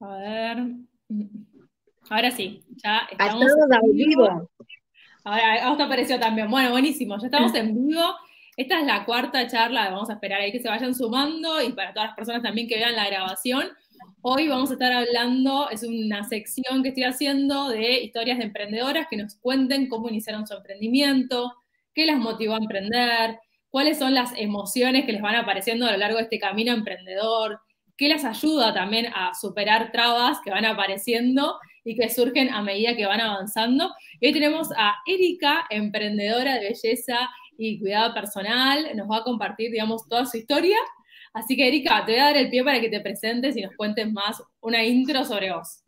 A ver. Ahora sí, ya estamos. en vivo. Ahora, esto apareció también. Bueno, buenísimo, ya estamos en vivo. Esta es la cuarta charla, vamos a esperar ahí que se vayan sumando y para todas las personas también que vean la grabación. Hoy vamos a estar hablando, es una sección que estoy haciendo de historias de emprendedoras que nos cuenten cómo iniciaron su emprendimiento, qué las motivó a emprender, cuáles son las emociones que les van apareciendo a lo largo de este camino emprendedor, qué las ayuda también a superar trabas que van apareciendo y que surgen a medida que van avanzando. Y hoy tenemos a Erika, emprendedora de belleza y cuidado personal, nos va a compartir, digamos, toda su historia. Así que, Erika, te voy a dar el pie para que te presentes y nos cuentes más una intro sobre vos.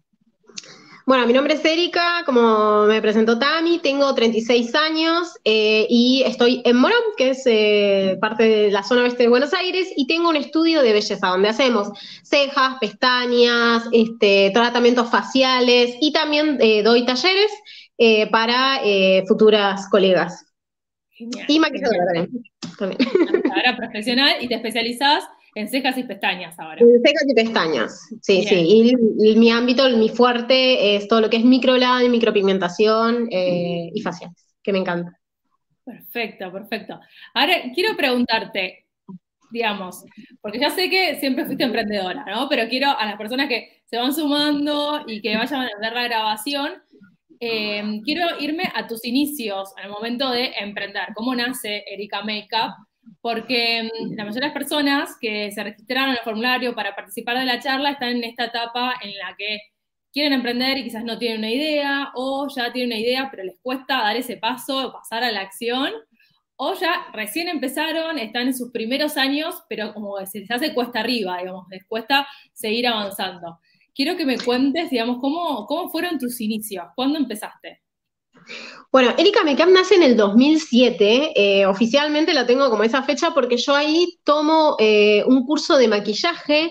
Bueno, mi nombre es Erika, como me presentó Tami, tengo 36 años eh, y estoy en Morón, que es eh, parte de la zona oeste de Buenos Aires, y tengo un estudio de belleza donde hacemos cejas, pestañas, este, tratamientos faciales y también eh, doy talleres para futuras colegas. Y maquilladora también. Ahora profesional y te especializas en cejas y pestañas ahora. En cejas y pestañas, sí, sí. Y, mi ámbito, mi fuerte es todo lo que es microlado, micropigmentación eh, y faciales, que me encanta. Perfecto, perfecto. Ahora quiero preguntarte, digamos, porque ya sé que siempre fuiste emprendedora, ¿no? Pero quiero a las personas que se van sumando y que vayan a ver la grabación, eh, quiero irme a tus inicios, al momento de emprender. ¿Cómo nace Erika Makeup? Porque mm, la mayoría de las personas que se registraron en el formulario para participar de la charla están en esta etapa en la que quieren emprender y quizás no tienen una idea, o ya tienen una idea, pero les cuesta dar ese paso, pasar a la acción, o ya recién empezaron, están en sus primeros años, pero como se les hace cuesta arriba, digamos, les cuesta seguir avanzando. Quiero que me cuentes, digamos, cómo, cómo fueron tus inicios, cuándo empezaste. Bueno, Erika Makeup nace en el 2007, eh, oficialmente la tengo como esa fecha porque yo ahí tomo eh, un curso de maquillaje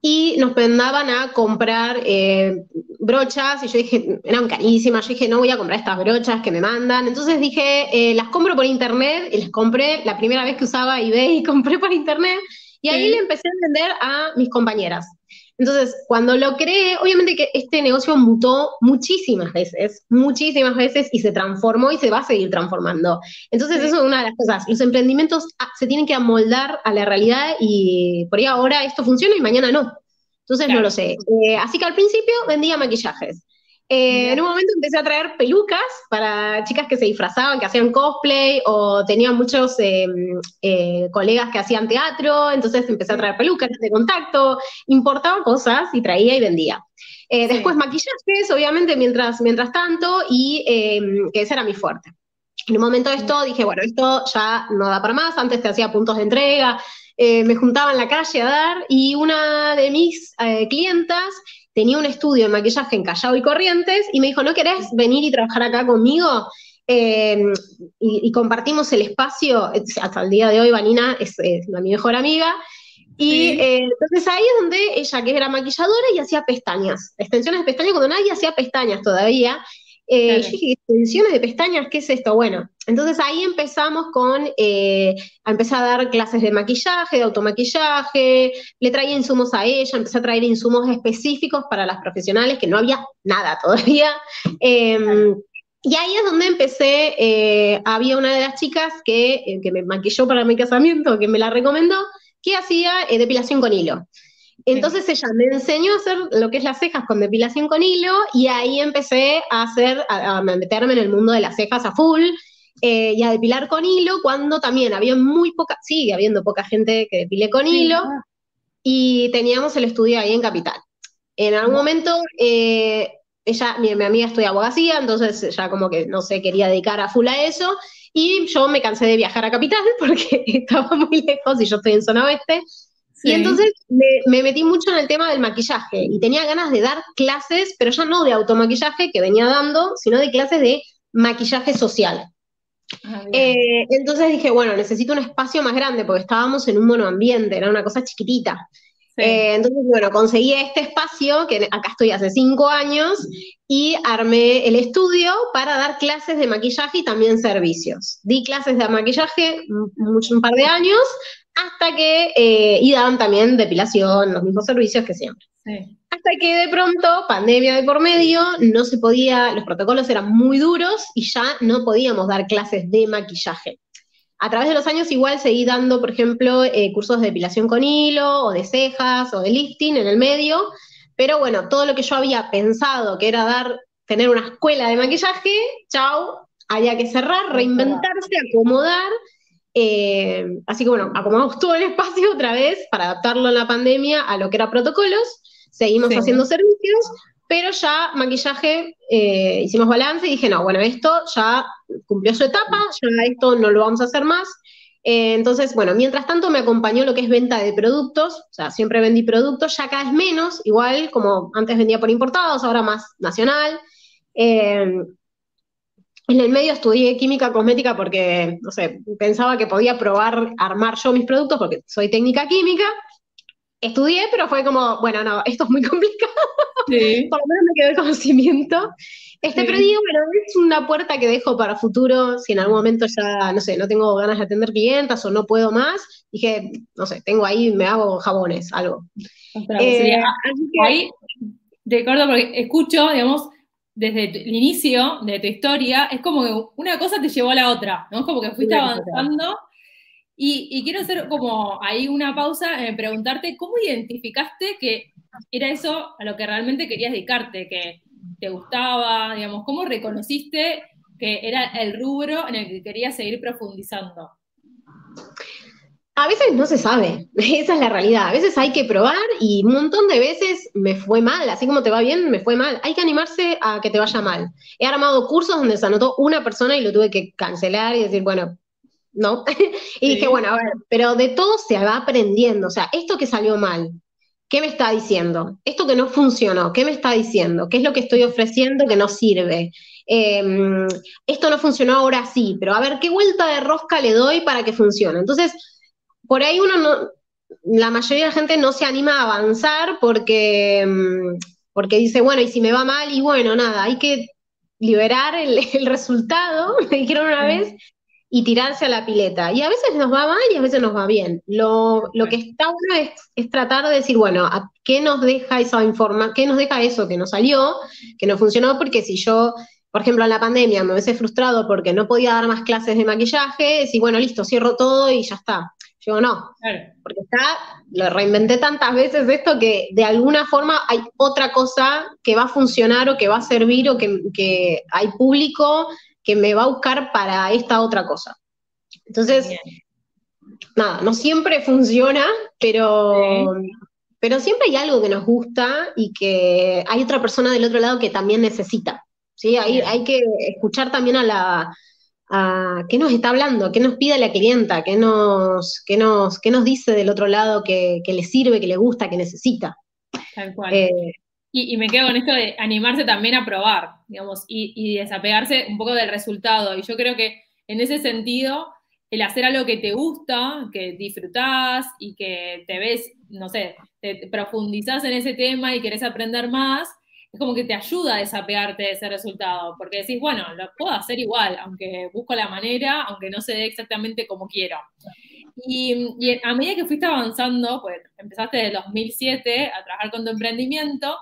y nos mandaban a comprar eh, brochas y yo dije, eran carísimas, yo dije, no voy a comprar estas brochas que me mandan, entonces dije, las compro por internet y las compré la primera vez que usaba eBay y compré por internet y ahí le empecé a vender a mis compañeras. Entonces, cuando lo creé, obviamente que este negocio mutó muchísimas veces, muchísimas veces y se transformó y se va a seguir transformando. Entonces, eso es una de las cosas. Los emprendimientos ah, se tienen que amoldar a la realidad y por ahí ahora esto funciona y mañana no. Entonces, no lo sé. Eh, así que al principio vendía maquillajes. Eh, en un momento empecé a traer pelucas para chicas que se disfrazaban, que hacían cosplay, o tenía muchos eh, eh, colegas que hacían teatro, entonces empecé a traer pelucas de contacto, importaba cosas y traía y vendía. Después maquillajes, obviamente, mientras, mientras tanto, y que ese era mi fuerte. En un momento de esto dije, bueno, esto ya no da para más, antes te hacía puntos de entrega, me juntaba en la calle a dar, y una de mis clientas tenía un estudio de maquillaje en Callao y Corrientes y me dijo, ¿no querés venir y trabajar acá conmigo? Eh, y, compartimos el espacio, hasta el día de hoy Vanina es, mi mejor amiga, y eh, entonces ahí es donde ella, que era maquilladora, y hacía pestañas, extensiones de pestañas cuando nadie hacía pestañas todavía, eh, yo dije, extensiones de pestañas, ¿qué es esto? Bueno, entonces ahí empezamos con, eh, a empezar a dar clases de maquillaje, de automaquillaje, le traía insumos a ella, empecé a traer insumos específicos para las profesionales, que no había nada todavía. Em, y ahí es donde empecé, eh, había una de las chicas que, que me maquilló para mi casamiento, que me la recomendó, que hacía depilación con hilo. Entonces ella me enseñó a hacer lo que es las cejas con depilación con hilo y ahí empecé a hacer, a, meterme en el mundo de las cejas a full eh, y a depilar con hilo cuando también había muy poca, sigue habiendo poca gente que depile con hilo y teníamos el estudio ahí en Capital. En algún momento eh, ella, mi, mi, amiga estudia abogacía, entonces ya como que no se quería dedicar a full a eso y yo me cansé de viajar a Capital porque estaba muy lejos y yo estoy en zona oeste y entonces me, metí mucho en el tema del maquillaje y tenía ganas de dar clases, pero ya no de automaquillaje que venía dando, sino de clases de maquillaje social. Ah, eh, entonces dije, bueno, necesito un espacio más grande porque estábamos en un monoambiente, era una cosa chiquitita. Eh, entonces, bueno, conseguí este espacio, que acá estoy hace cinco años, y armé el estudio para dar clases de maquillaje y también servicios. Di clases de maquillaje mucho, un par de años, hasta que, eh, y daban también depilación, los mismos servicios que siempre. Hasta Hasta que de pronto, pandemia de por medio, no se podía, los protocolos eran muy duros y ya no podíamos dar clases de maquillaje. A través de los años igual seguí dando, por ejemplo, eh, cursos de depilación con hilo, o de cejas, o de lifting en el medio, pero bueno, todo lo que yo había pensado que era dar, tener una escuela de maquillaje, chao, había que cerrar, reinventarse, acomodar, eh, así que bueno, acomodamos todo el espacio otra vez para adaptarlo en la pandemia a lo que era protocolos, seguimos haciendo servicios, pero ya maquillaje, eh, hicimos balance y dije, no, bueno, esto ya cumplió su etapa, ya esto no lo vamos a hacer más. Eh, entonces, bueno, mientras tanto me acompañó lo que es venta de productos, o sea, siempre vendí productos, ya cada vez menos, igual como antes vendía por importados, ahora más nacional. En el medio estudié química cosmética porque, no sé, pensaba que podía probar armar yo mis productos porque soy técnica química. Estudié, pero fue como, bueno, no, esto es muy complicado. Sí. Por lo menos me quedó el conocimiento. Este, Pero digo, bueno, es una puerta que dejo para futuro, si en algún momento ya, no sé, no tengo ganas de atender clientas o no puedo más, dije, no sé, tengo ahí, me hago jabones, algo. Eh, ahí, de acuerdo, porque escucho, digamos, desde el inicio de tu historia, es como que una cosa te llevó a la otra, ¿no? Es como que fuiste avanzando. Y, quiero hacer como ahí una pausa en preguntarte cómo identificaste que era eso a lo que realmente querías dedicarte, que te gustaba, digamos, cómo reconociste que era el rubro en el que querías seguir profundizando. A veces no se sabe, esa es la realidad. A veces hay que probar y un montón de veces me fue mal, así como te va bien, me fue mal. Hay que animarse a que te vaya mal. He armado cursos donde se anotó una persona y lo tuve que cancelar y decir, bueno, no. y dije, bueno, a ver, pero de todo se va aprendiendo. O sea, esto que salió mal, ¿qué me está diciendo? Esto que no funcionó, ¿qué me está diciendo? ¿Qué es lo que estoy ofreciendo que no sirve? Em, esto no funcionó ahora sí, pero a ver, ¿qué vuelta de rosca le doy para que funcione? Entonces, por ahí uno no, la mayoría de la gente no se anima a avanzar porque, mm, porque dice, bueno, y si me va mal, y bueno, nada, hay que liberar el, resultado, me dijeron una vez, y tirarse a la pileta. Y a veces nos va mal y a veces nos va bien. Lo, que está bueno es, tratar de decir, bueno, ¿qué nos deja esa información, qué nos deja eso que nos salió, que no funcionó? Porque si yo, por ejemplo, en la pandemia me hubiese frustrado porque no podía dar más clases de maquillaje, decir, bueno, listo, cierro todo y ya está. Yo no, porque está, lo reinventé tantas veces esto que de alguna forma hay otra cosa que va a funcionar o que va a servir o que, hay público que me va a buscar para esta otra cosa. Entonces, nada, no siempre funciona, pero, pero siempre hay algo que nos gusta y que hay otra persona del otro lado que también necesita. ¿sí? Hay, hay que escuchar también a la, qué nos está hablando, qué nos pide la clienta, qué nos, qué nos, qué nos dice del otro lado que, le sirve, que le gusta, que necesita. Tal cual. Eh, y, me quedo con esto de animarse también a probar, digamos, y, desapegarse un poco del resultado. Y yo creo que en ese sentido, el hacer algo que te gusta, que disfrutás y que te ves, no sé, te profundizás en ese tema y querés aprender más, es como que te ayuda a desapegarte de ese resultado, porque decís, bueno, lo puedo hacer igual, aunque busco la manera, aunque no se dé exactamente como quiero. Y, a medida que fuiste avanzando, pues empezaste desde 2007 a trabajar con tu emprendimiento,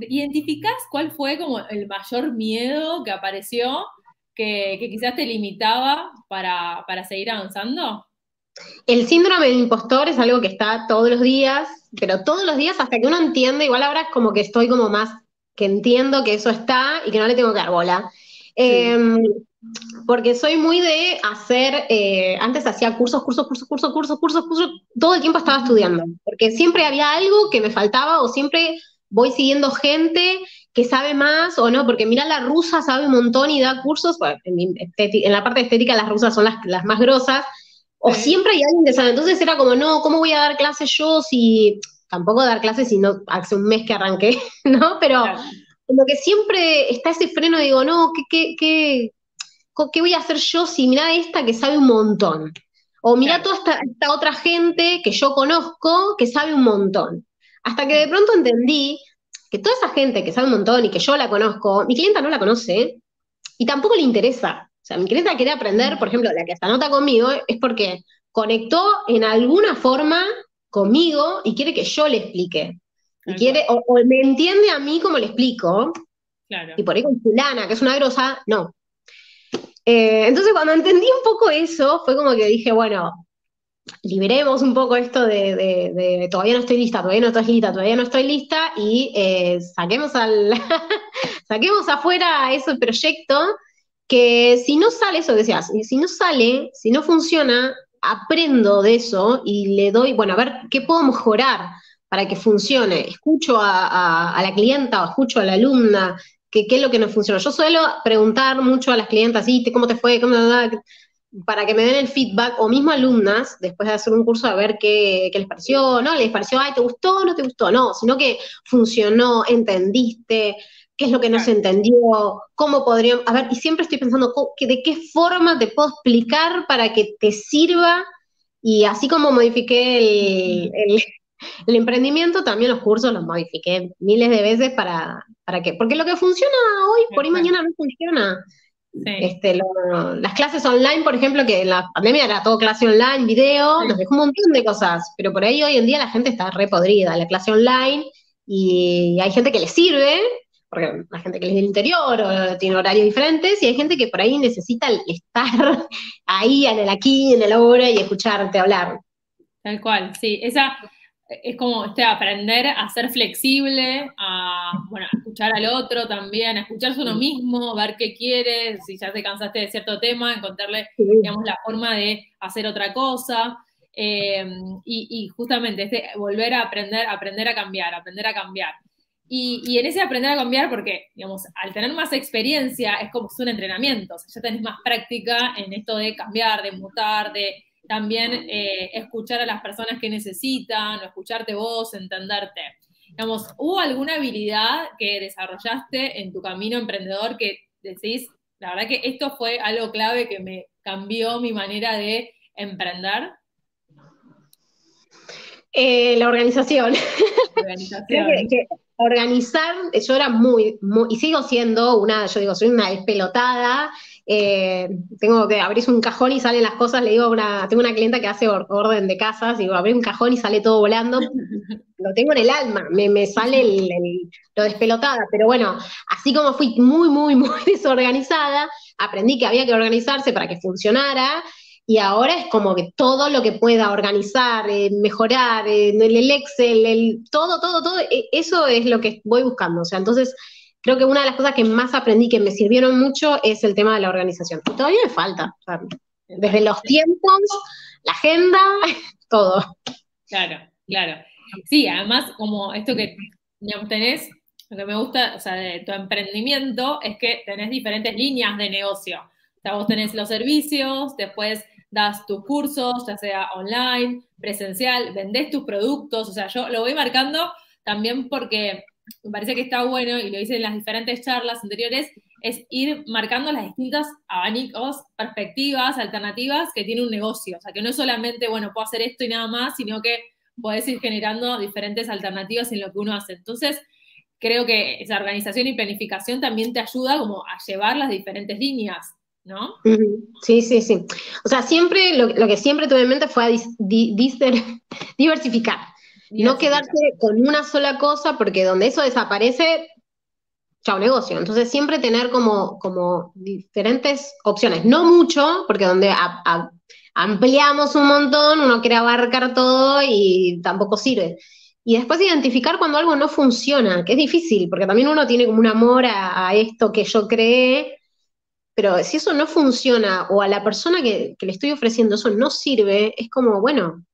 ¿identificás cuál fue como el mayor miedo que apareció que, quizás te limitaba para, para seguir avanzando? El síndrome del impostor es algo que está todos los días, pero todos los días hasta que uno entiende, igual ahora es como que estoy como más, que entiendo que eso está y que no le tengo que dar bola. Em, porque soy muy de hacer, eh, antes hacía cursos, cursos, cursos, cursos, cursos, cursos, cursos, todo el tiempo estaba estudiando, porque siempre había algo que me faltaba o siempre voy siguiendo gente que sabe más o no, porque mira, la rusa sabe un montón y da cursos, en, la parte estética las rusas son las, las más grosas, o siempre hay alguien que sabe. Entonces era como, no, ¿cómo voy a dar clases yo si tampoco dar clases si no hace un mes que arranqué, ¿no? Pero como que siempre está ese freno, digo, no, ¿qué, qué, qué, qué voy a hacer yo si mira esta que sabe un montón? O mira toda esta, esta, otra gente que yo conozco que sabe un montón. Hasta que de pronto entendí que toda esa gente que sabe un montón y que yo la conozco, mi clienta no la conoce y tampoco le interesa. O sea, mi clienta quiere aprender, por ejemplo, la que se anota conmigo, es porque conectó en alguna forma conmigo y quiere que yo le explique. Y quiere, o, me entiende a mí como le explico, claro. y por ahí con fulana, que es una grosa, no. Eh, entonces cuando entendí un poco eso, fue como que dije, bueno, liberemos un poco esto de, todavía no estoy lista, todavía no estoy lista, todavía no estoy lista, y eh, saquemos, al saquemos afuera ese proyecto que si no sale, eso decías, si no sale, si no funciona, aprendo de eso y le doy, bueno, a ver qué puedo mejorar para que funcione. Escucho a, la clienta o escucho a la alumna, qué es lo que no funciona. Yo suelo preguntar mucho a las clientas, ¿cómo te fue? ¿Cómo para que me den el feedback, o mismo alumnas, después de hacer un curso, a ver qué, qué les pareció, ¿no? ¿Les pareció, ay, te gustó no te gustó? No, sino que funcionó, entendiste, qué es lo que no se entendió, cómo podríamos, a ver, y siempre estoy pensando de qué forma te puedo explicar para que te sirva, y así como modifiqué el, emprendimiento, también los cursos los modifiqué miles de veces para, para que, porque lo que funciona hoy, por ahí mañana no funciona. Este, las clases online, por ejemplo, que en la pandemia era todo clase online, video, nos dejó un montón de cosas, pero por ahí hoy en día la gente está repodrida, la clase online, y hay gente que le sirve, porque la gente que es del interior o tiene horarios diferentes, y hay gente que por ahí necesita estar ahí en el aquí, en el ahora y escucharte hablar. Tal cual, sí. Esa es como este, aprender a ser flexible, a, bueno, escuchar al otro también, a escucharse uno mismo, ver qué quieres, si ya te cansaste de cierto tema, encontrarle, digamos, la forma de hacer otra cosa. Eh, y, y, justamente este, volver a aprender, aprender a cambiar, aprender a cambiar. Y, en ese aprender a cambiar, porque, digamos, al tener más experiencia, es como un entrenamiento, o sea, ya tenés más práctica en esto de cambiar, de mutar, de también eh, escuchar a las personas que necesitan, o escucharte vos, entenderte. Digamos, ¿hubo alguna habilidad que desarrollaste en tu camino emprendedor que decís, la verdad que esto fue algo clave que me cambió mi manera de emprender? Eh, la organización. organización organizar, yo era muy, y sigo siendo una, yo digo, soy una despelotada, eh, tengo que abrir un cajón y salen las cosas, le digo a una, tengo una clienta que hace orden de casas, digo, abrir un cajón y sale todo volando, lo tengo en el alma, me, sale lo despelotada, pero bueno, así como fui muy, muy, muy desorganizada, aprendí que había que organizarse para que funcionara, y ahora es como que todo lo que pueda organizar, eh, mejorar, eh, el Excel, el, todo, todo, todo, e, eso es lo que voy buscando. O sea, entonces creo que una de las cosas que más aprendí que me sirvieron mucho es el tema de la organización. Y todavía me falta. desde los tiempos, la agenda, todo. Claro, claro. Sí, además, como esto que tenés, lo que me gusta, o sea, de tu emprendimiento es que tenés diferentes líneas de negocio. O sea, vos tenés los servicios, después das tus cursos, ya sea online, presencial, vendés tus productos, o sea, yo lo voy marcando también porque me parece que está bueno, y lo hice en las diferentes charlas anteriores, es ir marcando las distintas abanicos, perspectivas, alternativas que tiene un negocio. O sea, que no es solamente, bueno, puedo hacer esto y nada más, sino que puedes ir generando diferentes alternativas en lo que uno hace. Entonces, creo que esa organización y planificación también te ayuda como a llevar las diferentes líneas ¿no? Sí, sí, sí. O sea, siempre, lo, que siempre tuve en mente fue diversificar. No quedarse con una sola cosa, porque donde eso desaparece, chao negocio. Entonces, siempre tener como, como diferentes opciones. No mucho, porque donde ampliamos un montón, uno quiere abarcar todo y tampoco sirve. Y después identificar cuando algo no funciona, que es difícil, porque también uno tiene como un amor a esto que yo creé, pero si eso no funciona o a la persona que, le estoy ofreciendo eso no sirve, es como, bueno,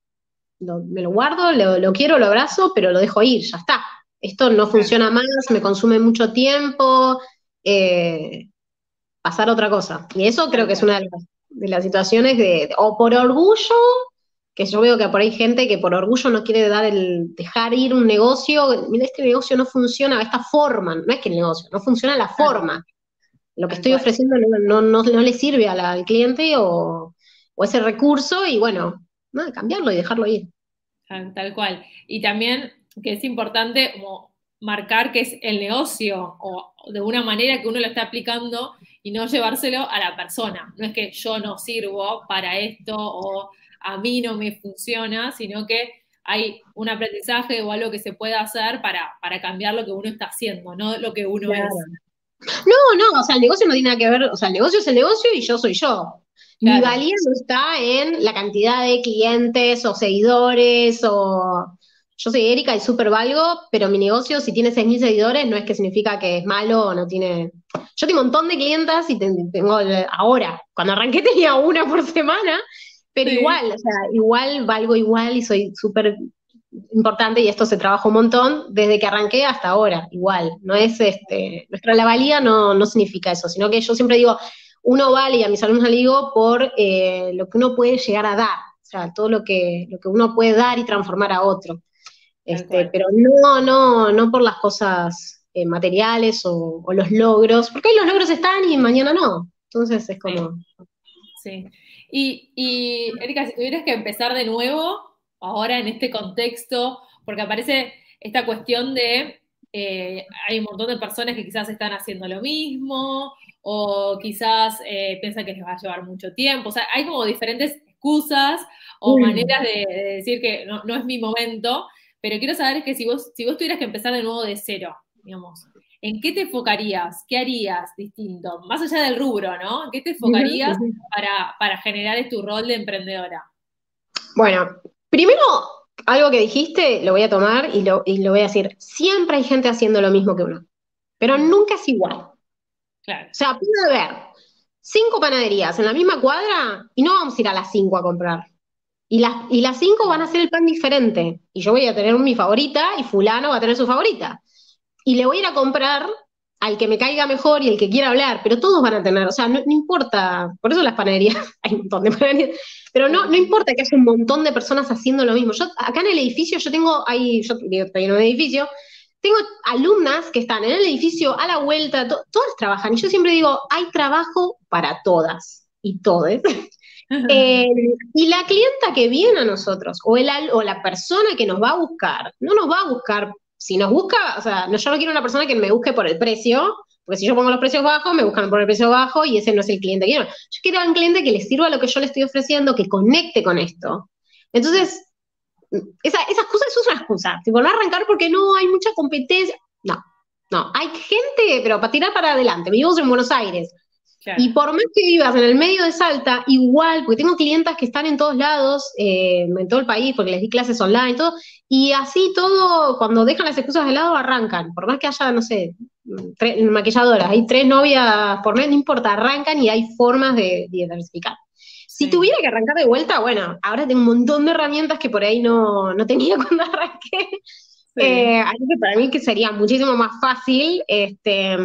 me lo guardo, lo, quiero, lo abrazo, pero lo dejo ir, ya está. Esto no funciona más, me consume mucho tiempo, eh, pasar otra cosa. Y eso creo que es una de las, situaciones de, o por orgullo, que yo veo que por ahí hay gente que por orgullo no quiere dar el, dejar ir un negocio, mira, este negocio no funciona de esta forma, no es que el negocio, no funciona la forma lo que estoy ofreciendo no, no, le sirve al cliente o, ese recurso y bueno, cambiarlo y dejarlo ir. Tal, cual. Y también que es importante como marcar que es el negocio o de una manera que uno lo está aplicando y no llevárselo a la persona. No es que yo no sirvo para esto o a mí no me funciona, sino que hay un aprendizaje o algo que se pueda hacer para, para cambiar lo que uno está haciendo, no lo que uno es. No, no, o sea, el negocio no tiene nada que ver, o sea, el negocio es el negocio y yo soy yo. Mi valía no está en la cantidad de clientes o seguidores o... Yo soy Erika y súper valgo, pero mi negocio, si tiene 6.000 seguidores, no es que significa que es malo o no tiene... Yo tengo un montón de clientas y tengo ahora, cuando arranqué tenía una por semana, pero igual, o sea, igual valgo igual y soy súper importante y esto se trabaja un montón desde que arranqué hasta ahora, igual. No es este, nuestra la valía no, no significa eso, sino que yo siempre digo, uno vale, y a mis alumnos le digo, por eh, lo que uno puede llegar a dar, o sea, todo lo que, lo que uno puede dar y transformar a otro. Este, pero no, no, no por las cosas eh, materiales o, los logros, porque hoy los logros están y mañana no. Entonces es como. Sí. Y, y, Erika, si tuvieras que empezar de nuevo, ahora en este contexto, porque aparece esta cuestión de eh, hay un montón de personas que quizás están haciendo lo mismo, o quizás eh, piensan que les va a llevar mucho tiempo. O sea, hay como diferentes excusas o maneras de, decir que no, es mi momento, pero quiero saber que si vos, si vos tuvieras que empezar de nuevo de cero, digamos, ¿en qué te enfocarías? ¿Qué harías distinto? Más allá del rubro, ¿no? ¿En qué te enfocarías para, para generar tu rol de emprendedora? Bueno, primero, algo que dijiste, lo voy a tomar y lo, y lo voy a decir. Siempre hay gente haciendo lo mismo que uno, pero nunca es igual. O sea, puede haber cinco panaderías en la misma cuadra y no vamos a ir a las cinco a comprar. Y las, y las cinco van a hacer el pan diferente. Y yo voy a tener mi favorita y fulano va a tener su favorita. Y le voy a ir a comprar al que me caiga mejor y el que quiera hablar, pero todos van a tener, o sea, no, importa, por eso las panaderías, hay un montón de panaderías, pero no, no importa que haya un montón de personas haciendo lo mismo. Yo, acá en el edificio, yo tengo, ahí, yo estoy en un edificio, tengo alumnas que están en el edificio a la vuelta, todas trabajan, y yo siempre digo, hay trabajo para todas y todos. Eh, y la clienta que viene a nosotros, o, el, o la persona que nos va a buscar, no nos va a buscar, si nos busca, o sea, no, yo no quiero una persona que me busque por el precio, porque si yo pongo los precios bajos, me buscan por el precio bajo y ese no es el cliente que quiero. Yo quiero un cliente que le sirva lo que yo le estoy ofreciendo, que conecte con esto. Entonces, esa, esas cosas es una excusa. Volver a arrancar porque no hay mucha competencia. No, no. Hay gente, pero para tirar para adelante. Vivimos en Buenos Aires. Y por más que vivas en el medio de Salta, igual, porque tengo clientas que están en todos lados, eh, en todo el país, porque les di clases online, todo, y así todo, cuando dejan las excusas de lado, arrancan. Por más que haya, no sé, tres, maquilladoras, hay tres novias por mes, no importa, arrancan y hay formas de diversificar. Si tuviera que arrancar de vuelta, bueno, ahora tengo un montón de herramientas que por ahí no, tenía cuando arranqué. Eh, así que para mí que sería muchísimo más fácil. Este,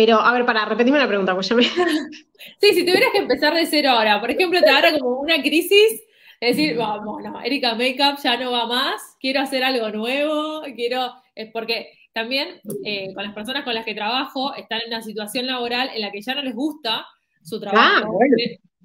pero, a ver, para, repetirme la pregunta, pues me... Sí, si tuvieras que empezar de cero ahora, por ejemplo, te agarra como una crisis, decir, vamos, no, Erika Makeup ya no va más, quiero hacer algo nuevo, quiero, es porque también eh, con las personas con las que trabajo están en una situación laboral en la que ya no les gusta su ah, trabajo.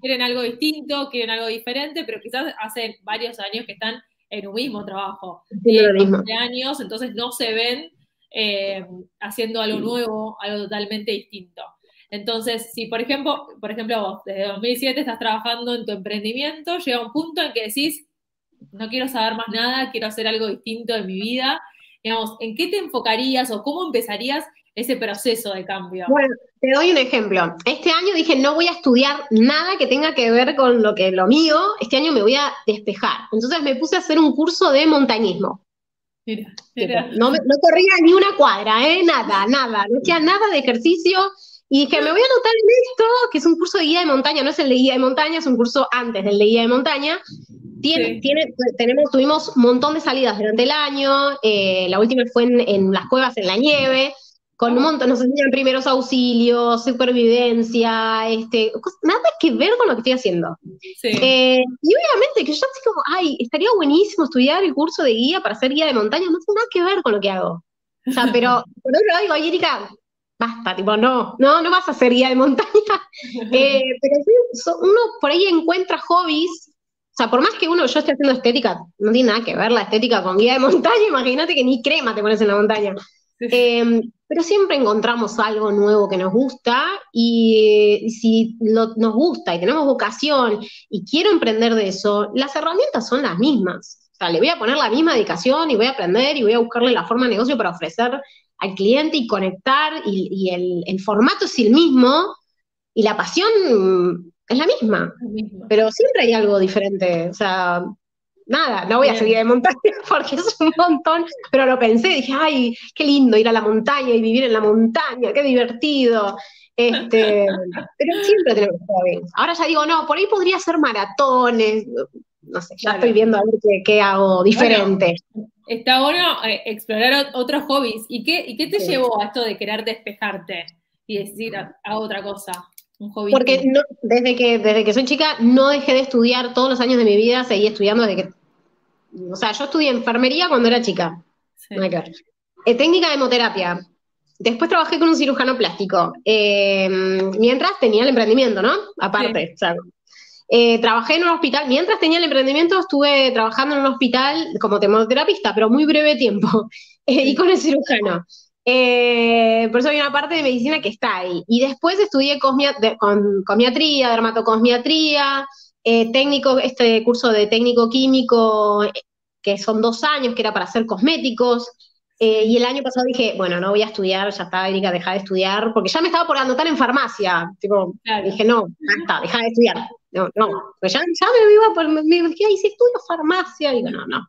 quieren, algo distinto, quieren algo diferente, pero quizás hace varios años que están en un mismo trabajo. Y de años, entonces no se ven eh, haciendo algo nuevo, algo totalmente distinto. Entonces, si por ejemplo, por ejemplo vos desde 2007 estás trabajando en tu emprendimiento, llega un punto en que decís, no quiero saber más nada, quiero hacer algo distinto en mi vida, digamos, ¿en qué te enfocarías o cómo empezarías ese proceso de cambio? Bueno, te doy un ejemplo. Este año dije, no voy a estudiar nada que tenga que ver con lo que lo mío, este año me voy a despejar. Entonces me puse a hacer un curso de montañismo. Mira, mira. No, no, corría ni una cuadra, ¿eh? Nada, nada. No hacía nada de ejercicio. Y dije, me voy a anotar en esto, que es un curso de guía de montaña, no es el de guía de montaña, es un curso antes del de guía de montaña. Tiene, tiene, tenemos, tuvimos un montón de salidas durante el año, eh, la última fue en, en, las cuevas en la nieve, con un montón, nos enseñan primeros auxilios, supervivencia, este, nada que ver con lo que estoy haciendo. Eh, y obviamente que yo así como, ay, estaría buenísimo estudiar el curso de guía para ser guía de montaña, no tiene nada que ver con lo que hago. O sea, pero por otro digo, ay, Erika, basta, tipo, no, no, no vas a ser guía de montaña. Eh, pero sí, uno por ahí encuentra hobbies o sea, por más que uno, yo esté haciendo estética, no tiene nada que ver la estética con guía de montaña, imagínate que ni crema te pones en la montaña. Em, pero siempre encontramos algo nuevo que nos gusta y, si nos gusta y tenemos vocación y quiero emprender de eso, las herramientas son las mismas. O sea, le voy a poner la misma dedicación y voy a aprender y voy a buscarle la forma de negocio para ofrecer al cliente y conectar y, el, formato es el mismo y la pasión es la misma. Pero siempre hay algo diferente. O sea, nada, no voy a seguir de montaña porque es un montón, pero lo pensé, dije, ay, qué lindo ir a la montaña y vivir en la montaña, qué divertido. Este, pero siempre tenemos que Ahora ya digo, no, por ahí podría ser maratones, no sé, ya estoy viendo a ver qué, hago diferente. está bueno eh, explorar otros hobbies. ¿Y qué, y qué te llevó a esto de querer despejarte y decir a, otra cosa? Un hobby. Porque desde, que, desde que soy chica no dejé de estudiar todos los años de mi vida, seguí estudiando desde que. O sea, yo estudié enfermería cuando era chica. Eh, técnica de hemoterapia. Después trabajé con un cirujano plástico. Eh, mientras tenía el emprendimiento, ¿no? Aparte. O sea, eh, trabajé en un hospital, mientras tenía el emprendimiento estuve trabajando en un hospital como temoterapista, pero muy breve tiempo, eh, y con el cirujano. Eh, por eso hay una parte de medicina que está ahí. Y después estudié con, comiatría, dermatocosmiatría, técnico, este curso de técnico químico, que son dos años, que era para hacer cosméticos. y el año pasado dije, bueno, no voy a estudiar, ya está, Erika, deja de estudiar, porque ya me estaba por anotar en farmacia. Dije, no, ya está, deja de estudiar. No, no, pues ya, ya me iba por, me, me dije, si estudio farmacia, digo, no, no.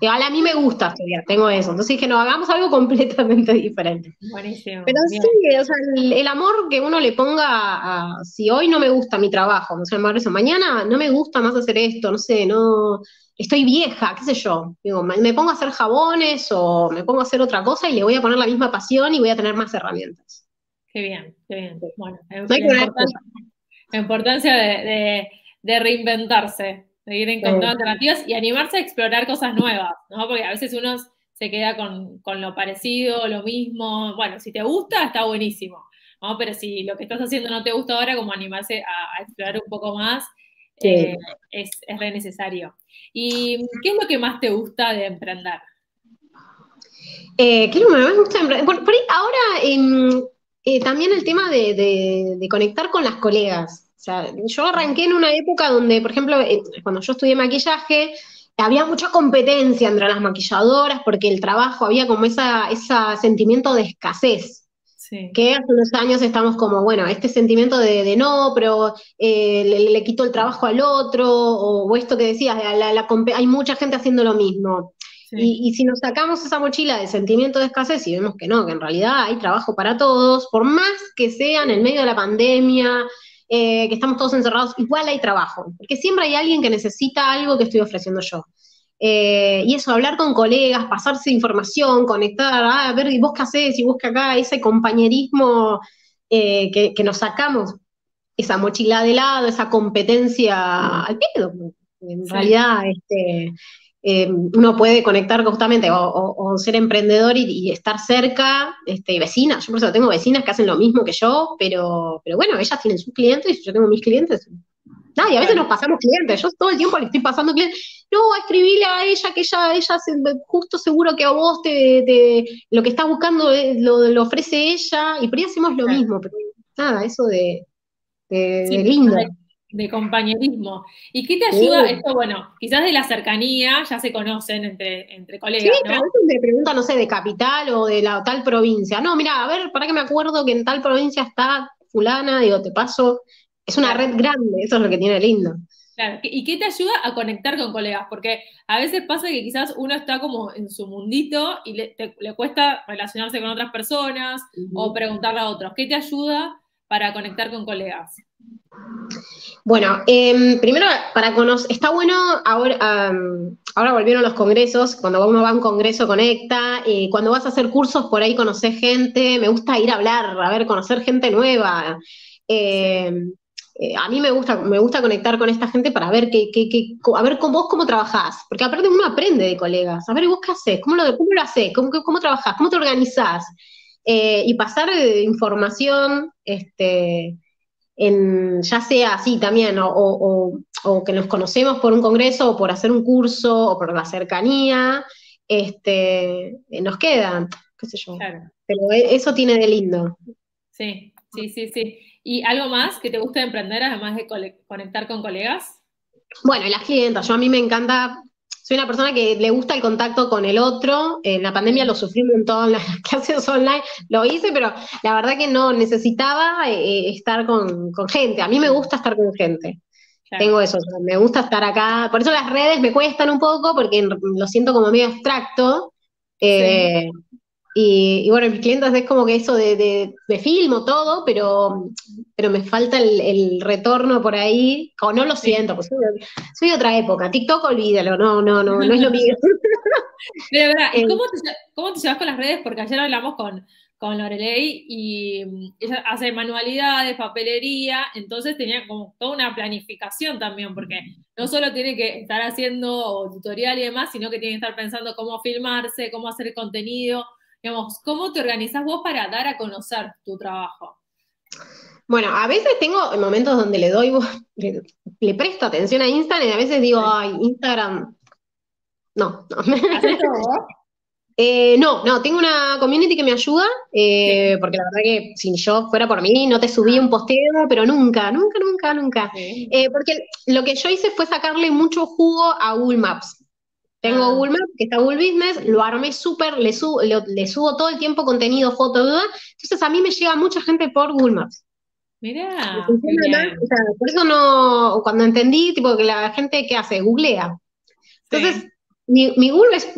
Igual a mí me gusta estudiar, tengo eso. Entonces dije, no, hagamos algo completamente diferente. Buenísimo. Pero sí, o sea, el, amor que uno le ponga a, si hoy no me gusta mi trabajo, no sé, mañana no me gusta más hacer esto, no sé, no, estoy vieja, qué sé yo. Digo, me, pongo a hacer jabones o me pongo a hacer otra cosa y le voy a poner la misma pasión y voy a tener más herramientas. Qué bien, qué bien. Bueno, la importancia de, reinventarse, de ir encontrando alternativas y animarse a explorar cosas nuevas, ¿no? Porque a veces uno se queda con, lo parecido, lo mismo. Bueno, si te gusta, está buenísimo, ¿no? Pero si lo que estás haciendo no te gusta ahora, como animarse a, explorar un poco más, eh, es, re necesario. ¿Y qué es lo que más te gusta de emprender? Eh, ¿Qué es lo que más me gusta de emprender? Bueno, por ahí ahora eh, también el tema de, conectar con las colegas. O sea, yo arranqué en una época donde, por ejemplo, eh, cuando yo estudié maquillaje, había mucha competencia entre las maquilladoras porque el trabajo había como esa, ese sentimiento de escasez. Que hace unos años estamos como, bueno, este sentimiento de, no, pero eh, le, quito el trabajo al otro, o, esto que decías, hay mucha gente haciendo lo mismo. Y, si nos sacamos esa mochila de sentimiento de escasez y vemos que no, que en realidad hay trabajo para todos, por más que sea en el medio de la pandemia, eh, que estamos todos encerrados, igual hay trabajo, porque siempre hay alguien que necesita algo que estoy ofreciendo yo. Eh, y eso, hablar con colegas, pasarse información, conectar, ah, a ver, ¿y vos qué hacés? ¿Y vos qué acá? Ese compañerismo eh, que, nos sacamos, esa mochila de lado, esa competencia al pedo. En realidad, este, eh, uno puede conectar justamente o, ser emprendedor y, estar cerca, este, vecinas, yo por eso tengo vecinas que hacen lo mismo que yo, pero, pero bueno, ellas tienen sus clientes y yo tengo mis clientes. Nada, y a veces nos pasamos clientes, yo todo el tiempo le estoy pasando clientes, no, escribile a ella que ella, ella justo seguro que a vos te, lo que estás buscando lo, ofrece ella, y por ahí hacemos lo mismo, pero nada, eso de, de lindo de compañerismo. ¿Y qué te ayuda esto? Bueno, quizás de la cercanía, ya se conocen entre, entre colegas. Sí, pero a veces me preguntan, no sé, de capital o de la tal provincia. No, mira, a ver, para que me acuerdo que en tal provincia está fulana, digo, te paso. Es una red grande, eso es lo que tiene lindo. Claro, ¿y qué te ayuda a conectar con colegas? Porque a veces pasa que quizás uno está como en su mundito y le, cuesta relacionarse con otras personas o preguntarle a otros. ¿Qué te ayuda para conectar con colegas? Bueno, em, primero, para conocer, está bueno, ahora, ahora volvieron los congresos, cuando uno va a un congreso conecta, y cuando vas a hacer cursos por ahí conocer gente, me gusta ir a hablar, a ver, conocer gente nueva. Em, eh, a mí me gusta, me gusta conectar con esta gente para ver qué, a ver con vos cómo trabajás, porque aparte uno aprende de colegas, a ver, ¿vos qué haces? ¿Cómo lo, cómo lo haces? ¿Cómo, cómo trabajás? ¿Cómo te organizás? Eh, y pasar información, este, ya sea así también, o, que nos conocemos por un congreso, o por hacer un curso, o por la cercanía, este, nos quedan, qué sé yo. Pero e, eso tiene de lindo. Sí, sí, sí, sí. ¿Y algo más que te guste emprender, además de conectar con colegas? Bueno, y las clientas. Yo a mí me encanta soy una persona que le gusta el contacto con el otro. En la pandemia lo sufrí un montón, las clases online lo hice, pero la verdad que no necesitaba eh, estar con, gente. A mí me gusta estar con gente. Tengo eso, me gusta estar acá. Por eso las redes me cuestan un poco porque lo siento como medio abstracto. Eh, y, bueno, mis clientes es como que eso de, de, filmo, todo, pero, pero me falta el, retorno por ahí, o no lo siento, pues soy, otra época. TikTok, olvídalo, no, no, no, no es lo mío. Pero, verdad, eh, ¿cómo, te, ¿cómo te llevas con las redes? Porque ayer hablamos con, con Lorelei y mm, ella hace manualidades, papelería, entonces tenía como toda una planificación también, porque no solo tiene que estar haciendo tutorial y demás, sino que tiene que estar pensando cómo filmarse, cómo hacer contenido Digamos, ¿cómo te organizas vos para dar a conocer tu trabajo? Bueno, a veces tengo momentos donde le doy, le, presto atención a Instagram y a veces digo, ay, Instagram, no, no. ¿Haces todo eh, no, no, tengo una community que me ayuda, eh, porque la verdad que si yo fuera por mí no te subí un posteo, pero nunca, nunca, nunca, nunca. Eh, porque lo que yo hice fue sacarle mucho jugo a Google Maps. Tengo ah. Google Maps, que está Google Business, lo armé súper, le, le, subo todo el tiempo contenido, fotos, entonces a mí me llega mucha gente por Google Maps. Mirá. por eso no, cuando entendí, tipo, que la gente, ¿qué hace? Googlea. Entonces, mi, Google es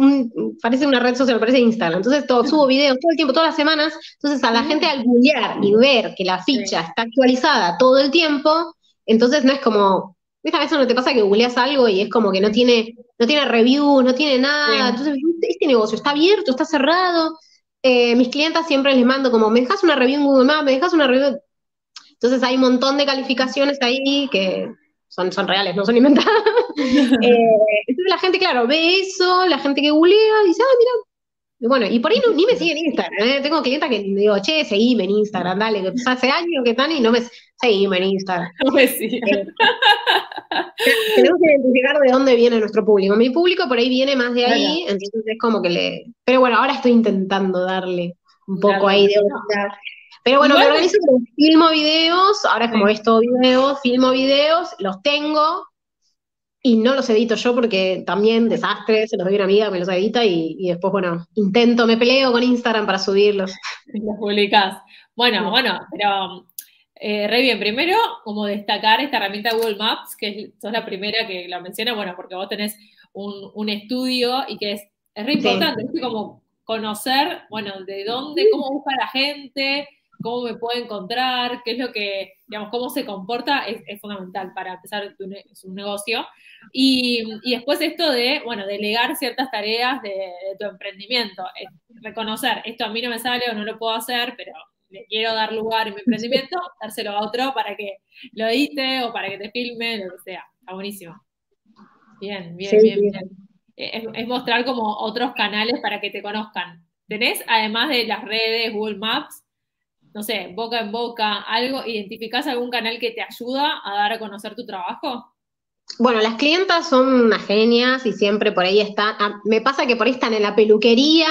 parece una red social, parece Instagram. Entonces, todo, subo videos todo el tiempo, todas las semanas. Entonces, a la mm. gente al googlear y ver que la ficha está actualizada todo el tiempo, entonces no es como, ¿Viste? A veces no te pasa que googleas algo y es como que no tiene, no tiene reviews, no tiene nada. Entonces, este negocio está abierto, está cerrado. Eh, mis clientes siempre les mando como, ¿me dejas una review en Google Maps? ¿Me dejas una review? Entonces hay un montón de calificaciones ahí que son, son reales, no son inventadas. Eh, entonces la gente, claro, ve eso, la gente que googlea dice, ah, mira, bueno, y por ahí ni me siguen en Instagram, ¿eh? Tengo clientes que digo, che, seguime en Instagram, dale, que hace años que están y no me seguime en Instagram. Siguen. Eh, tenemos que identificar de dónde viene nuestro público. Mi público por ahí viene más de ahí, entonces es como que le. Pero bueno, ahora estoy intentando darle un poco ahí de Pero bueno, me organizo filmo videos, ahora es como ves todo videos, filmo videos, los tengo, y no los edito yo porque también desastre, se los doy a una amiga que me los edita y, después, bueno, intento, me peleo con Instagram para subirlos. Los publicás. Bueno, bueno, pero eh, re bien. Primero, como destacar esta herramienta Google Maps, que sos la primera que la menciona, bueno, porque vos tenés un, estudio y que es, es re importante, es como conocer, bueno, de dónde, cómo busca la gente, cómo me puedo encontrar, qué es lo que, digamos, cómo se comporta, es, fundamental para empezar tu su negocio. Y, después esto de, bueno, delegar ciertas tareas de, tu emprendimiento, reconocer, esto a mí no me sale o no lo puedo hacer, pero le quiero dar lugar en mi emprendimiento, dárselo a otro para que lo edite o para que te filme, lo que sea. Está buenísimo. Bien, bien, bien, bien. Es, es, mostrar como otros canales para que te conozcan. ¿Tenés, además de las redes, Google Maps, no sé, boca en boca, algo, ¿identificás algún canal que te ayuda a dar a conocer tu trabajo? Bueno, las clientas son unas genias y siempre por ahí están. Ah, me pasa que por ahí están en la peluquería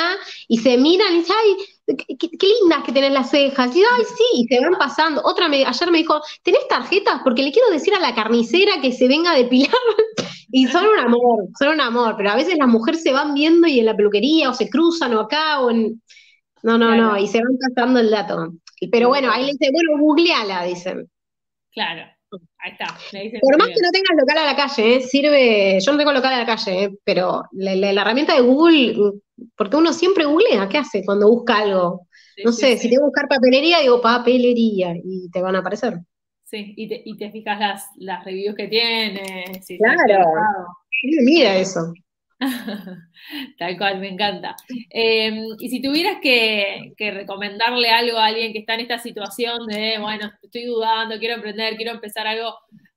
y se miran y dicen, ay, qué, lindas que tenés las cejas. Y ay, sí, y se van pasando. Otra me, ayer me dijo, ¿tenés tarjetas? Porque le quiero decir a la carnicera que se venga a depilar. y son un amor, son un amor. Pero a veces las mujeres se van viendo y en la peluquería o se cruzan o acá o en. No, no, no, y se van pasando el dato. Pero bueno, ahí le dice, bueno, googleala, dicen. Claro, ahí está. Por más que no tengas local a la calle, ¿eh? sirve, yo no tengo local a la calle, ¿eh? pero la, herramienta de Google, porque uno siempre googlea, ¿qué hace cuando busca algo? no sé, si tengo que buscar papelería, digo papelería y te van a aparecer. Sí, y te, y te fijas las, las reviews que tiene. claro, mira eso. Tal cual, me encanta. Em, y si tuvieras que, recomendarle algo a alguien que está en esta situación de, bueno, estoy dudando, quiero emprender, quiero empezar algo,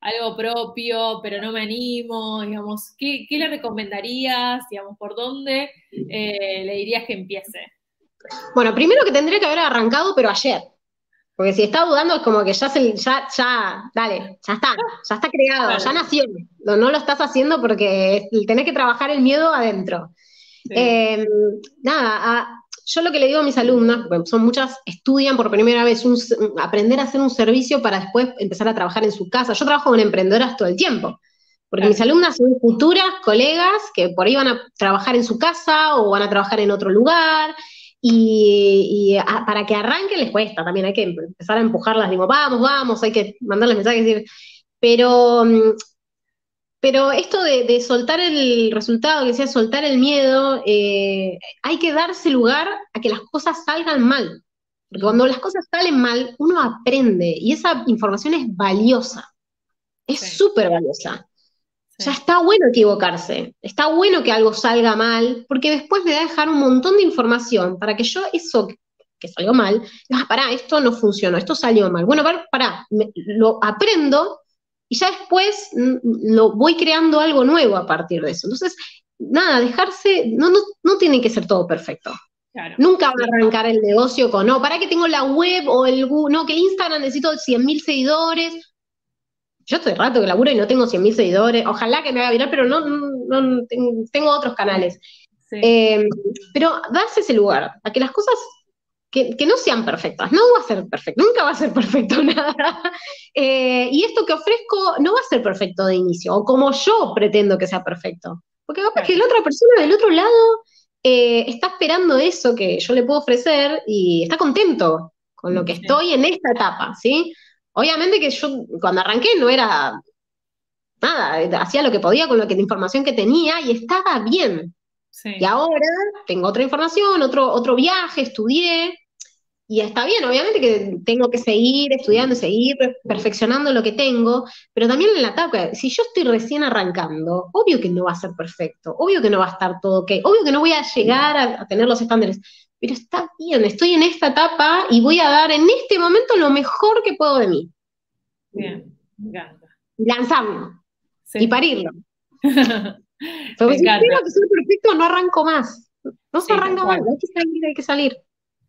algo propio, pero no me animo, digamos, ¿qué, le recomendarías? Digamos, ¿por dónde eh, le dirías que empiece? Bueno, primero que tendría que haber arrancado, pero ayer. Porque si está dudando es como que ya se, ya, ya, dale, ya está, ya está creado, ya nació. No, no, lo estás haciendo porque tenés que trabajar el miedo adentro. Em, nada, yo lo que le digo a mis alumnas, porque son muchas, estudian por primera vez aprender a hacer un servicio para después empezar a trabajar en su casa. Yo trabajo con emprendedoras todo el tiempo. Porque mis alumnas son futuras colegas que por ahí van a trabajar en su casa o van a trabajar en otro lugar. Y, para que arranquen les cuesta, también hay que empezar a empujarlas, digo, vamos, vamos, hay que mandarles mensajes, pero, mm, pero esto de, soltar el resultado, que sea soltar el miedo, eh, hay que darse lugar a que las cosas salgan mal. Porque cuando las cosas salen mal, uno aprende y esa información es valiosa, es súper valiosa. O sea, está bueno equivocarse, está bueno que algo salga mal, porque después me va a dejar un montón de información para que yo eso que salió mal, ah, pará, esto no funcionó, esto salió mal. Bueno, pará, lo aprendo y ya después mm, lo voy creando algo nuevo a partir de eso. Entonces, nada, dejarse, no, no, no tiene que ser todo perfecto. Nunca va a arrancar el negocio con, no, para que tengo la web o el, no, que Instagram necesito 100.000 seguidores yo estoy rato que laburo y no tengo 100.000 seguidores, ojalá que me haga viral, pero no, no, tengo otros canales. Eh, pero darse ese lugar, a que las cosas que, no sean perfectas, no va a ser perfecto, nunca va a ser perfecto nada. Eh, y esto que ofrezco no va a ser perfecto de inicio, o como yo pretendo que sea perfecto. Porque capaz que la otra persona del otro lado eh, está esperando eso que yo le puedo ofrecer y está contento con lo que estoy en esta etapa, ¿sí? Obviamente que yo cuando arranqué no era nada, hacía lo que podía con la información que tenía y estaba bien. Y ahora tengo otra información, otro, otro viaje, estudié, y está bien, obviamente que tengo que seguir estudiando, seguir perfeccionando lo que tengo, pero también en la etapa, si yo estoy recién arrancando, obvio que no va a ser perfecto, obvio que no va a estar todo ok, obvio que no voy a llegar a tener los estándares, pero está bien, estoy en esta etapa y voy a dar en este momento lo mejor que puedo de mí. Bien, me encanta. Lanzarlo y parirlo. Pero si tengo que ser perfecto, no arranco más. No se arranca más, hay que salir, hay que salir.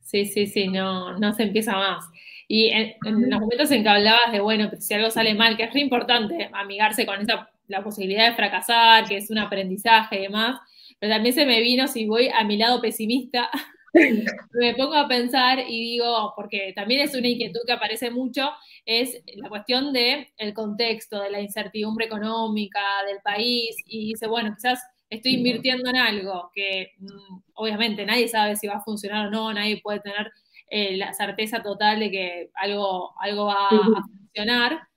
Sí, sí, sí, no, no se empieza más. Y en, los momentos en que hablabas de, bueno, si algo sale mal, que es re importante amigarse con esa, la posibilidad de fracasar, que es un aprendizaje y demás, pero también se me vino, si voy a mi lado pesimista, me pongo a pensar y digo, porque también es una inquietud que aparece mucho, es la cuestión del el contexto, de la incertidumbre económica del país, y dice, bueno, quizás estoy invirtiendo en algo que mm, obviamente nadie sabe si va a funcionar o no, nadie puede tener eh, la certeza total de que algo, algo va a funcionar.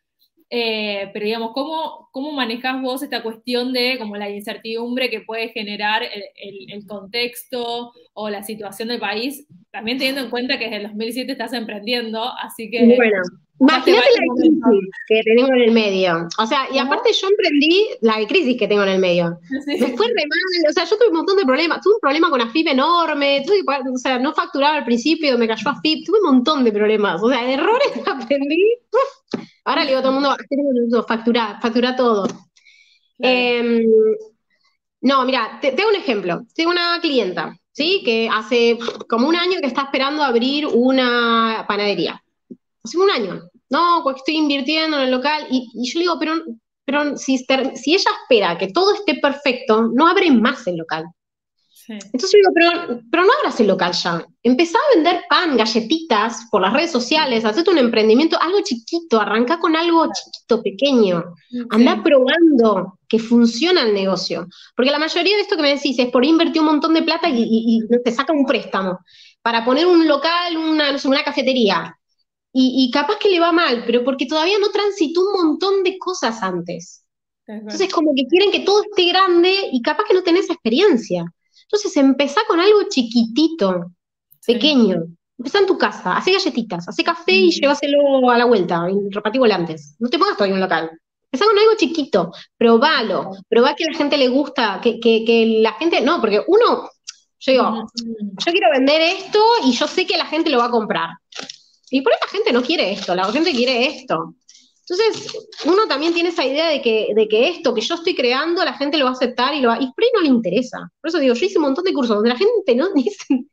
Eh, pero digamos, ¿cómo, ¿cómo manejás vos esta cuestión de como la incertidumbre que puede generar el, contexto o la situación del país? También teniendo en cuenta que desde el 2007 estás emprendiendo, así que... Bueno, imagínate la crisis que tenemos en el medio. O sea, y aparte yo emprendí la crisis que tengo en el medio. Me fue re mal, o sea, yo tuve un montón de problemas. Tuve un problema con AFIP enorme, tuve, o sea, no facturaba al principio, me cayó AFIP, tuve un montón de problemas. O sea, errores que aprendí. Ahora le digo a todo el mundo, facturar, facturar todo. Em, no, mira, te, tengo un ejemplo. Tengo una clienta, ¿sí? Que hace como un año que está esperando abrir una panadería. Hace un año. No, porque estoy invirtiendo en el local. Y, yo le digo, pero, pero si, si ella espera que todo esté perfecto, no abre más el local. Entonces yo digo, pero, pero no abras el local ya. Empezá a vender pan, galletitas por las redes sociales, hacete un emprendimiento, algo chiquito, arranca con algo chiquito, pequeño. Anda probando que funciona el negocio. Porque la mayoría de esto que me decís es por invertir un montón de plata y, te saca un préstamo para poner un local, una, una cafetería. Y, y capaz que le va mal, pero porque todavía no transitó un montón de cosas antes. Entonces, como que quieren que todo esté grande y capaz que no tenés experiencia. Entonces empezá con algo chiquitito, pequeño. Empezá en tu casa, hace galletitas, hace café y mm. llévaselo a la vuelta, en repatí volantes. No te pongas todavía en un local. Empezá con algo chiquito, probalo, probá que a la gente le gusta, que, que, la gente, no, porque uno, yo digo, mm. yo quiero vender esto y yo sé que la gente lo va a comprar. Y por eso la gente no quiere esto, la gente quiere esto. Entonces, uno también tiene esa idea de que, de que esto que yo estoy creando, la gente lo va a aceptar y lo va, y por ahí no le interesa. Por eso digo, yo hice un montón de cursos donde la gente no dice,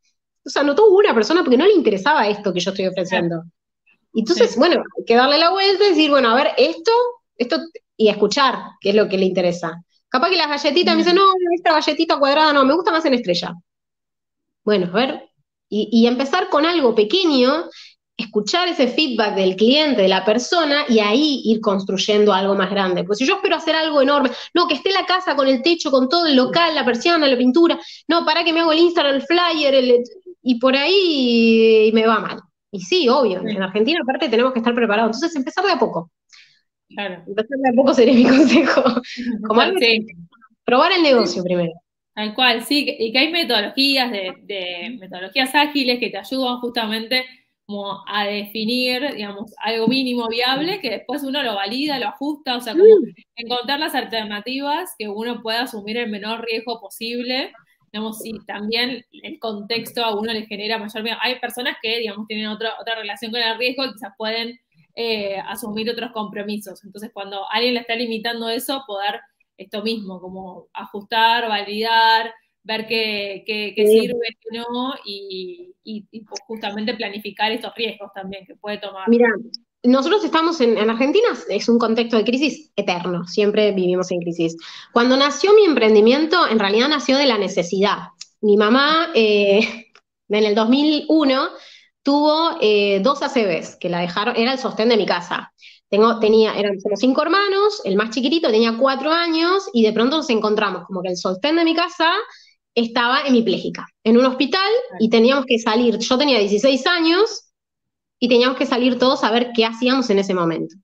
o sea, no tuvo una persona porque no le interesaba esto que yo estoy ofreciendo. Entonces, bueno, hay que darle la vuelta y decir, bueno, a ver, esto, esto, y escuchar qué es lo que le interesa. Capaz que las galletitas me dicen, no, esta galletita cuadrada no, me gusta más en estrella. Bueno, a ver, y, empezar con algo pequeño, escuchar ese feedback del cliente, de la persona, y ahí ir construyendo algo más grande. Pues si yo espero hacer algo enorme, no, que esté la casa con el techo, con todo el local, la persiana, la pintura, no, para que me hago el Instagram, el flyer, el, y por ahí me va mal. Y sí, obvio, en Argentina aparte tenemos que estar preparados. Entonces empezar de a poco. Claro. Empezar de a poco sería mi consejo. Como Probar el negocio primero. Tal cual, sí, y que hay metodologías de, metodologías ágiles que te ayudan justamente como a definir, digamos, algo mínimo viable, que después uno lo valida, lo ajusta, o sea, como mm. encontrar las alternativas que uno pueda asumir el menor riesgo posible, digamos, si también el contexto a uno le genera mayor miedo. Hay personas que, digamos, tienen otra, otra relación con el riesgo y quizás pueden eh, asumir otros compromisos. Entonces, cuando alguien le está limitando eso, poder esto mismo, como ajustar, validar, ver qué, qué, sirve, qué no, y, pues, justamente planificar estos riesgos también que puede tomar. Mira, nosotros estamos en, Argentina, es un contexto de crisis eterno, siempre vivimos en crisis. Cuando nació mi emprendimiento, en realidad nació de la necesidad. Mi mamá, eh, en el 2001, tuvo eh, dos ACVs que la dejaron, era el sostén de mi casa. Tengo, tenía, eran como cinco hermanos, el más chiquitito tenía cuatro años y de pronto nos encontramos como que el sostén de mi casa estaba hemipléjica, en un hospital y teníamos que salir, yo tenía 16 años y teníamos que salir todos a ver qué hacíamos en ese momento.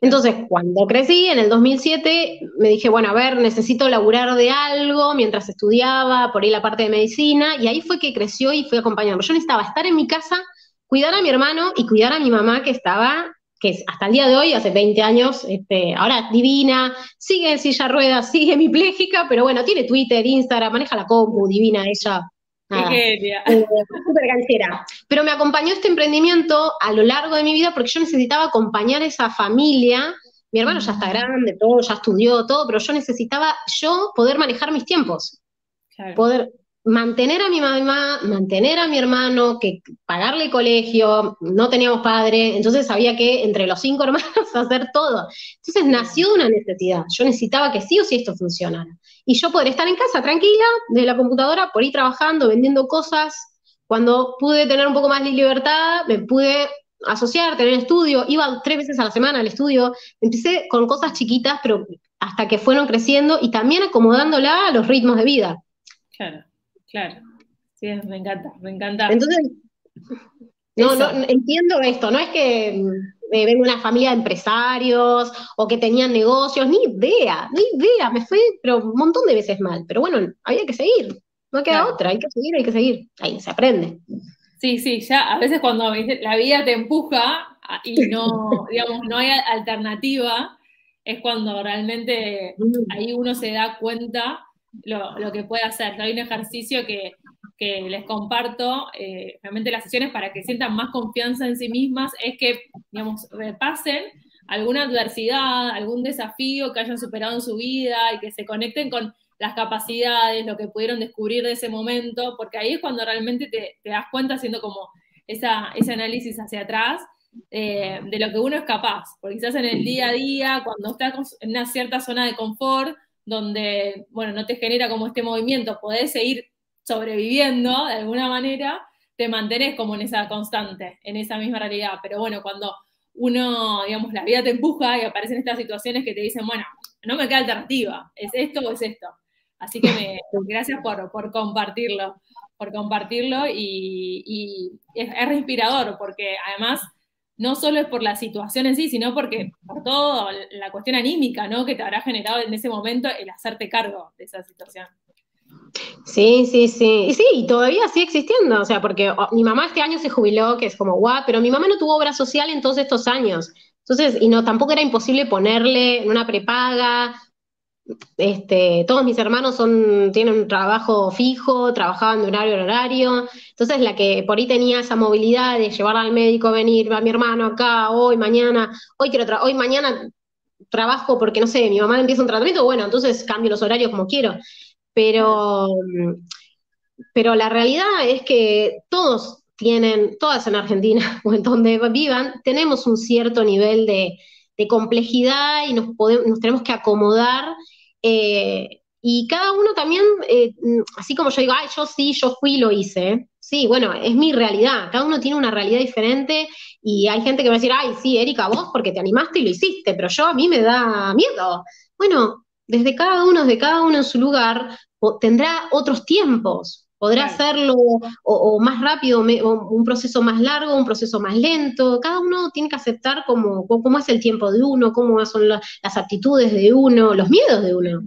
Entonces, cuando crecí, en el 2007, me dije, bueno, a ver, necesito laburar de algo mientras estudiaba, por ahí la parte de medicina, y ahí fue que creció y fui acompañando. Yo necesitaba estar en mi casa, cuidar a mi hermano y cuidar a mi mamá que estaba que hasta el día de hoy, hace 20 años, este, ahora divina, sigue en silla ruedas, sigue hemipléjica, pero bueno, tiene Twitter, Instagram, maneja la compu, divina ella. Qué eh, Súper ganchera. Pero me acompañó este emprendimiento a lo largo de mi vida porque yo necesitaba acompañar a esa familia. Mi hermano ya está grande, todo, ya estudió, todo, pero yo necesitaba yo poder manejar mis tiempos. Poder, mantener a mi mamá, mantener a mi hermano, que pagarle el colegio, no teníamos padre, entonces había que entre los cinco hermanos hacer todo. Entonces nació de una necesidad, yo necesitaba que sí o sí esto funcionara. Y yo poder estar en casa tranquila, de la computadora, por ir trabajando, vendiendo cosas. Cuando pude tener un poco más de libertad, me pude asociar, tener estudio, iba tres veces a la semana al estudio, empecé con cosas chiquitas, pero hasta que fueron creciendo y también acomodándola a los ritmos de vida. Claro. Claro, sí, me encanta, me encanta. Entonces, no, no, entiendo esto, no es que me vengo una familia de empresarios o que tenían negocios, ni idea, ni idea, me fue, pero un montón de veces mal, pero bueno, había que seguir, no queda otra, hay que seguir, hay que seguir, ahí se aprende. Sí, sí, ya a veces cuando la vida te empuja y no, digamos, no hay alternativa, es cuando realmente mm. ahí uno se da cuenta lo, que puede hacer. Hay un ejercicio que, les comparto, eh, realmente las sesiones para que sientan más confianza en sí mismas, es que, digamos, repasen alguna adversidad, algún desafío que hayan superado en su vida y que se conecten con las capacidades, lo que pudieron descubrir de ese momento, porque ahí es cuando realmente te, das cuenta haciendo como esa, ese análisis hacia atrás eh, de lo que uno es capaz, porque quizás en el día a día, cuando estás en una cierta zona de confort, donde, bueno, no te genera como este movimiento, podés seguir sobreviviendo de alguna manera, te mantenés como en esa constante, en esa misma realidad. Pero bueno, cuando uno, digamos, la vida te empuja y aparecen estas situaciones que te dicen, bueno, no me queda alternativa, es esto o es esto. Así que gracias por, compartirlo, por compartirlo y, es, es, inspirador porque además no solo es por la situación en sí, sino porque por todo la cuestión anímica, ¿no? Que te habrá generado en ese momento el hacerte cargo de esa situación. Sí, sí, sí. Y sí, y todavía sigue existiendo, o sea, porque oh, mi mamá este año se jubiló, que es como guau, pero mi mamá no tuvo obra social en todos estos años. Entonces, y no, tampoco era imposible ponerle en una prepaga, este, todos mis hermanos son, tienen un trabajo fijo, trabajaban de horario en horario, entonces la que por ahí tenía esa movilidad de llevar al médico, venir, a mi hermano acá, hoy, mañana, hoy quiero hoy, mañana trabajo porque no sé, mi mamá empieza un tratamiento, bueno, entonces cambio los horarios como quiero. Pero, pero la realidad es que todos tienen, todas en Argentina o en donde vivan, tenemos un cierto nivel de, complejidad y nos, podemos, nos tenemos que acomodar Eh, y cada uno también, eh, así como yo digo, ay, yo sí, yo fui y lo hice. Sí, bueno, es mi realidad. Cada uno tiene una realidad diferente y hay gente que va a decir, ay, sí, Erika, vos porque te animaste y lo hiciste, pero yo a mí me da miedo. Bueno, desde cada uno, desde cada uno en su lugar, tendrá otros tiempos. Podrá hacerlo o, más rápido, un proceso más largo, un proceso más lento. Cada uno tiene que aceptar cómo, cómo es el tiempo de uno, cómo son las actitudes de uno, los miedos de uno.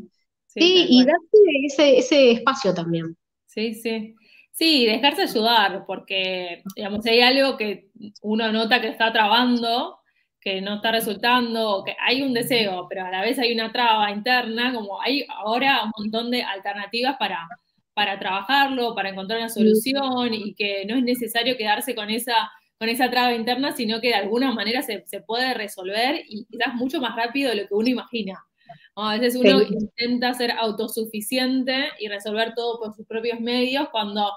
Sí, y darse ese, ese espacio también. Sí, sí. Sí, dejarse ayudar, porque, digamos, si hay algo que uno nota que está trabando, que no está resultando, que hay un deseo, pero a la vez hay una traba interna, como hay ahora un montón de alternativas para, para trabajarlo, para encontrar una solución y que no es necesario quedarse con esa, con esa traba interna, sino que de alguna manera se, se puede resolver y quizás mucho más rápido de lo que uno imagina. A veces uno intenta ser autosuficiente y resolver todo por sus propios medios cuando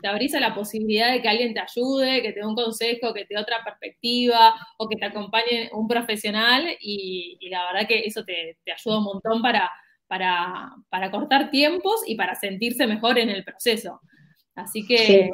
te abrís a la posibilidad de que alguien te ayude, que te dé un consejo, que te dé otra perspectiva o que te acompañe un profesional y, la verdad que eso te, ayuda un montón para, para, cortar tiempos y para sentirse mejor en el proceso. Así que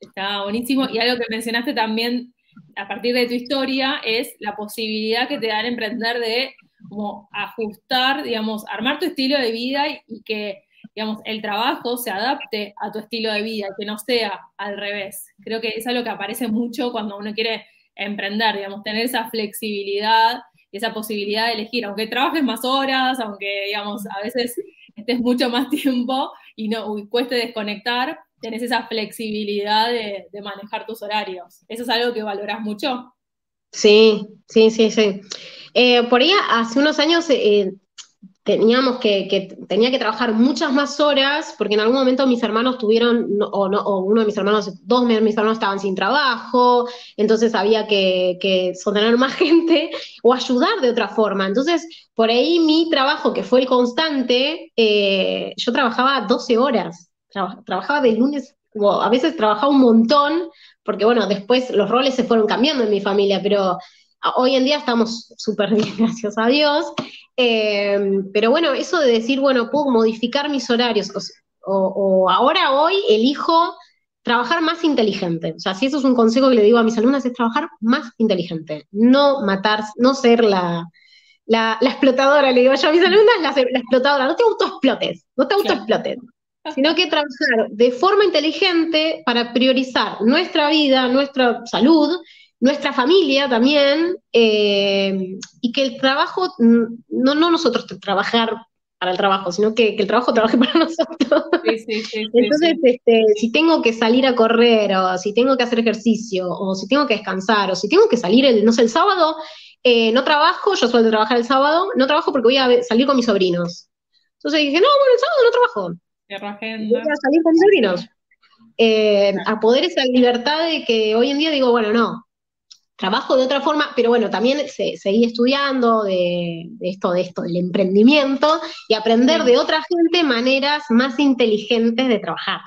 está buenísimo. Y algo que mencionaste también a partir de tu historia es la posibilidad que te da el emprender de como ajustar, digamos, armar tu estilo de vida y, que, digamos, el trabajo se adapte a tu estilo de vida, que no sea al revés. Creo que es algo que aparece mucho cuando uno quiere emprender, digamos, tener esa flexibilidad esa posibilidad de elegir, aunque trabajes más horas, aunque, digamos, a veces estés mucho más tiempo y no cueste desconectar, tenés esa flexibilidad de, manejar tus horarios. ¿Eso es algo que valoras mucho? Sí, sí, sí, sí. Eh, por ahí hace unos años eh, teníamos que, tenía que trabajar muchas más horas, porque en algún momento mis hermanos tuvieron, o, no, uno de mis hermanos, dos de mis hermanos estaban sin trabajo, entonces había que, que sostener más gente o ayudar de otra forma. Entonces, por ahí mi trabajo, que fue el constante, eh, yo trabajaba 12 horas, trabajaba de lunes, o a veces trabajaba un montón, porque bueno, después los roles se fueron cambiando en mi familia, pero Hoy en día estamos súper bien, gracias a Dios. Eh, pero bueno, eso de decir, bueno, puedo modificar mis horarios, o, ahora, hoy, elijo trabajar más inteligente. O sea, si eso es un consejo que le digo a mis alumnas, es trabajar más inteligente, no matar, no ser la, la, explotadora, le digo yo a mis alumnas, la, explotadora, no te autoexplotes, no te autoexplotes, sino que trabajar de forma inteligente para priorizar nuestra vida, nuestra salud nuestra familia también, eh, y que el trabajo, no, no nosotros trabajar para el trabajo, sino que, el trabajo trabaje para nosotros. Entonces, este, si tengo que salir a correr, o si tengo que hacer ejercicio, o si tengo que descansar, o si tengo que salir, el, no sé, el sábado, eh, no trabajo, yo suelo trabajar el sábado, no trabajo porque voy a salir con mis sobrinos. Entonces dije, no, bueno, el sábado no trabajo. Voy a salir con mis sobrinos. Eh, a poder esa libertad de que hoy en día digo, bueno, no, trabajo de otra forma, pero bueno, también seguí estudiando de, esto, de esto, del emprendimiento y aprender de otra gente maneras más inteligentes de trabajar.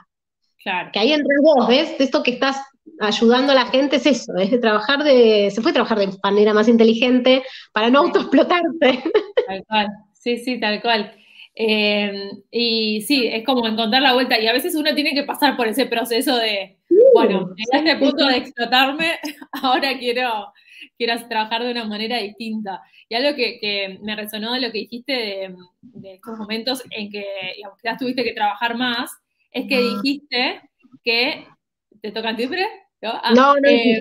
Claro. Que ahí entre vos, ¿ves? De esto que estás ayudando a la gente es eso, es de trabajar de, se puede trabajar de manera más inteligente para no autoexplotarte. Tal cual, sí, sí, tal cual. Eh, y sí, es como encontrar la vuelta y a veces uno tiene que pasar por ese proceso de, bueno, en este punto de explotarme, ahora quiero, quiero trabajar de una manera distinta. Y algo que, me resonó de lo que dijiste de, estos momentos en que digamos, ya tuviste que trabajar más, es que dijiste que. ¿Te tocan timbre? No, ah, no, no, eh,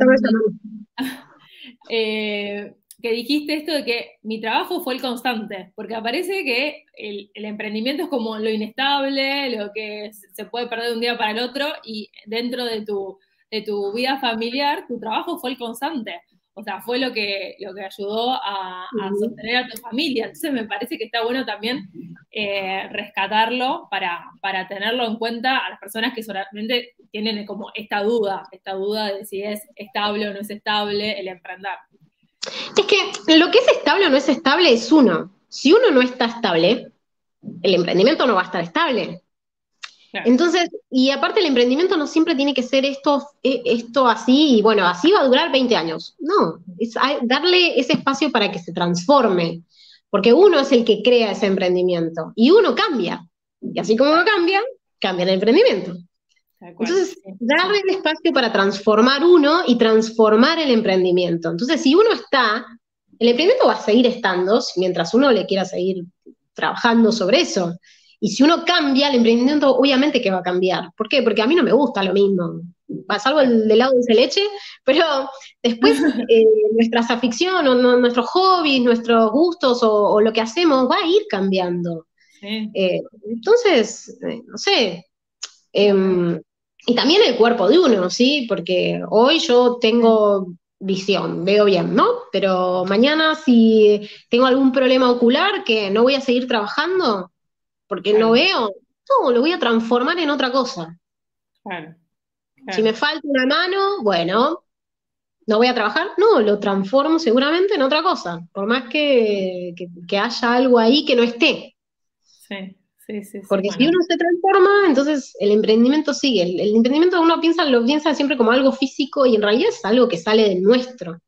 eh, que dijiste esto de que mi trabajo fue el constante, porque aparece que el, emprendimiento es como lo inestable, lo que se puede perder de un día para el otro, y dentro de tu, de tu vida familiar, tu trabajo fue el constante. O sea, fue lo que, lo que ayudó a, sostener a tu familia. Entonces me parece que está bueno también eh, rescatarlo para, para tenerlo en cuenta a las personas que solamente tienen como esta duda, esta duda de si es estable o no es estable el emprender. Es que lo que es estable o no es estable es uno. Si uno no está estable, el emprendimiento no va a estar estable. Entonces, y aparte el emprendimiento no siempre tiene que ser esto, e, esto así, y bueno, así va a durar 20 años. No, es darle ese espacio para que se transforme. porque uno es el que crea ese emprendimiento y uno cambia. Y así como uno cambia, cambia el emprendimiento. Entonces, darle el espacio para transformar uno y transformar el emprendimiento. Entonces, si uno está, el emprendimiento va a seguir estando mientras uno le quiera seguir trabajando sobre eso. Y si uno cambia, el emprendimiento obviamente que va a cambiar. ¿Por qué? Porque a mí no me gusta lo mismo. Salvo el de lado de leche, pero después eh, nuestras aficiones, nuestros hobbies, nuestros gustos o, lo que hacemos va a ir cambiando. Eh, entonces, eh, no sé. Em, y también el cuerpo de uno, ¿sí? Porque hoy yo tengo visión, veo bien, ¿no? Pero mañana si tengo algún problema ocular que no voy a seguir trabajando porque no veo, no, lo voy a transformar en otra cosa. Si me falta una mano, bueno, no voy a trabajar, no, lo transformo seguramente en otra cosa, por más que, haya algo ahí que no esté. Sí. Sí, sí, Porque si uno se transforma, entonces el emprendimiento sigue. El, emprendimiento uno piensa, lo piensa siempre como algo físico y en realidad es algo que sale de nuestro.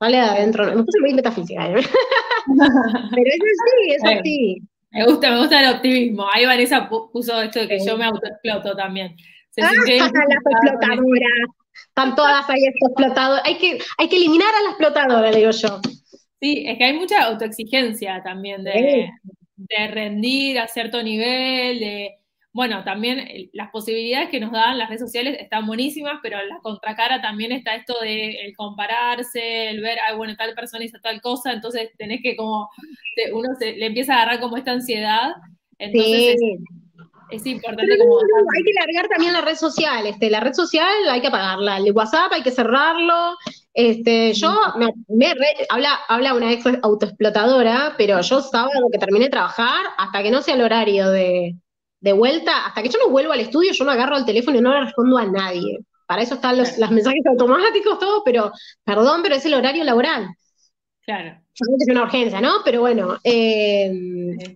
Sale de adentro. Me puse muy metafísica. ¿eh? Pero es así, es así. Me gusta, me gusta el optimismo. Ahí Vanessa puso esto de que yo me autoexploto también. Se ah, las explotadoras. Están todas ahí explotadoras. Hay que, hay que eliminar a la explotadora, digo yo. Sí, es que hay mucha autoexigencia también de, de rendir a cierto nivel, de, bueno, también las posibilidades que nos dan las redes sociales están buenísimas, pero la contracara también está esto de el compararse, el ver, ay, bueno, tal persona hizo tal cosa, entonces tenés que como, uno se, le empieza a agarrar como esta ansiedad, entonces es, importante como... hay que largar también la red social, este, la red social hay que apagarla, el WhatsApp hay que cerrarlo, este, yo me, habla, habla una ex autoexplotadora, pero yo sábado que terminé de trabajar, hasta que no sea el horario de, vuelta, hasta que yo no vuelvo al estudio, yo no agarro el teléfono y no le respondo a nadie. Para eso están los, mensajes automáticos, todo, pero perdón, pero es el horario laboral. Claro. Es una urgencia, ¿no? Pero bueno, eh,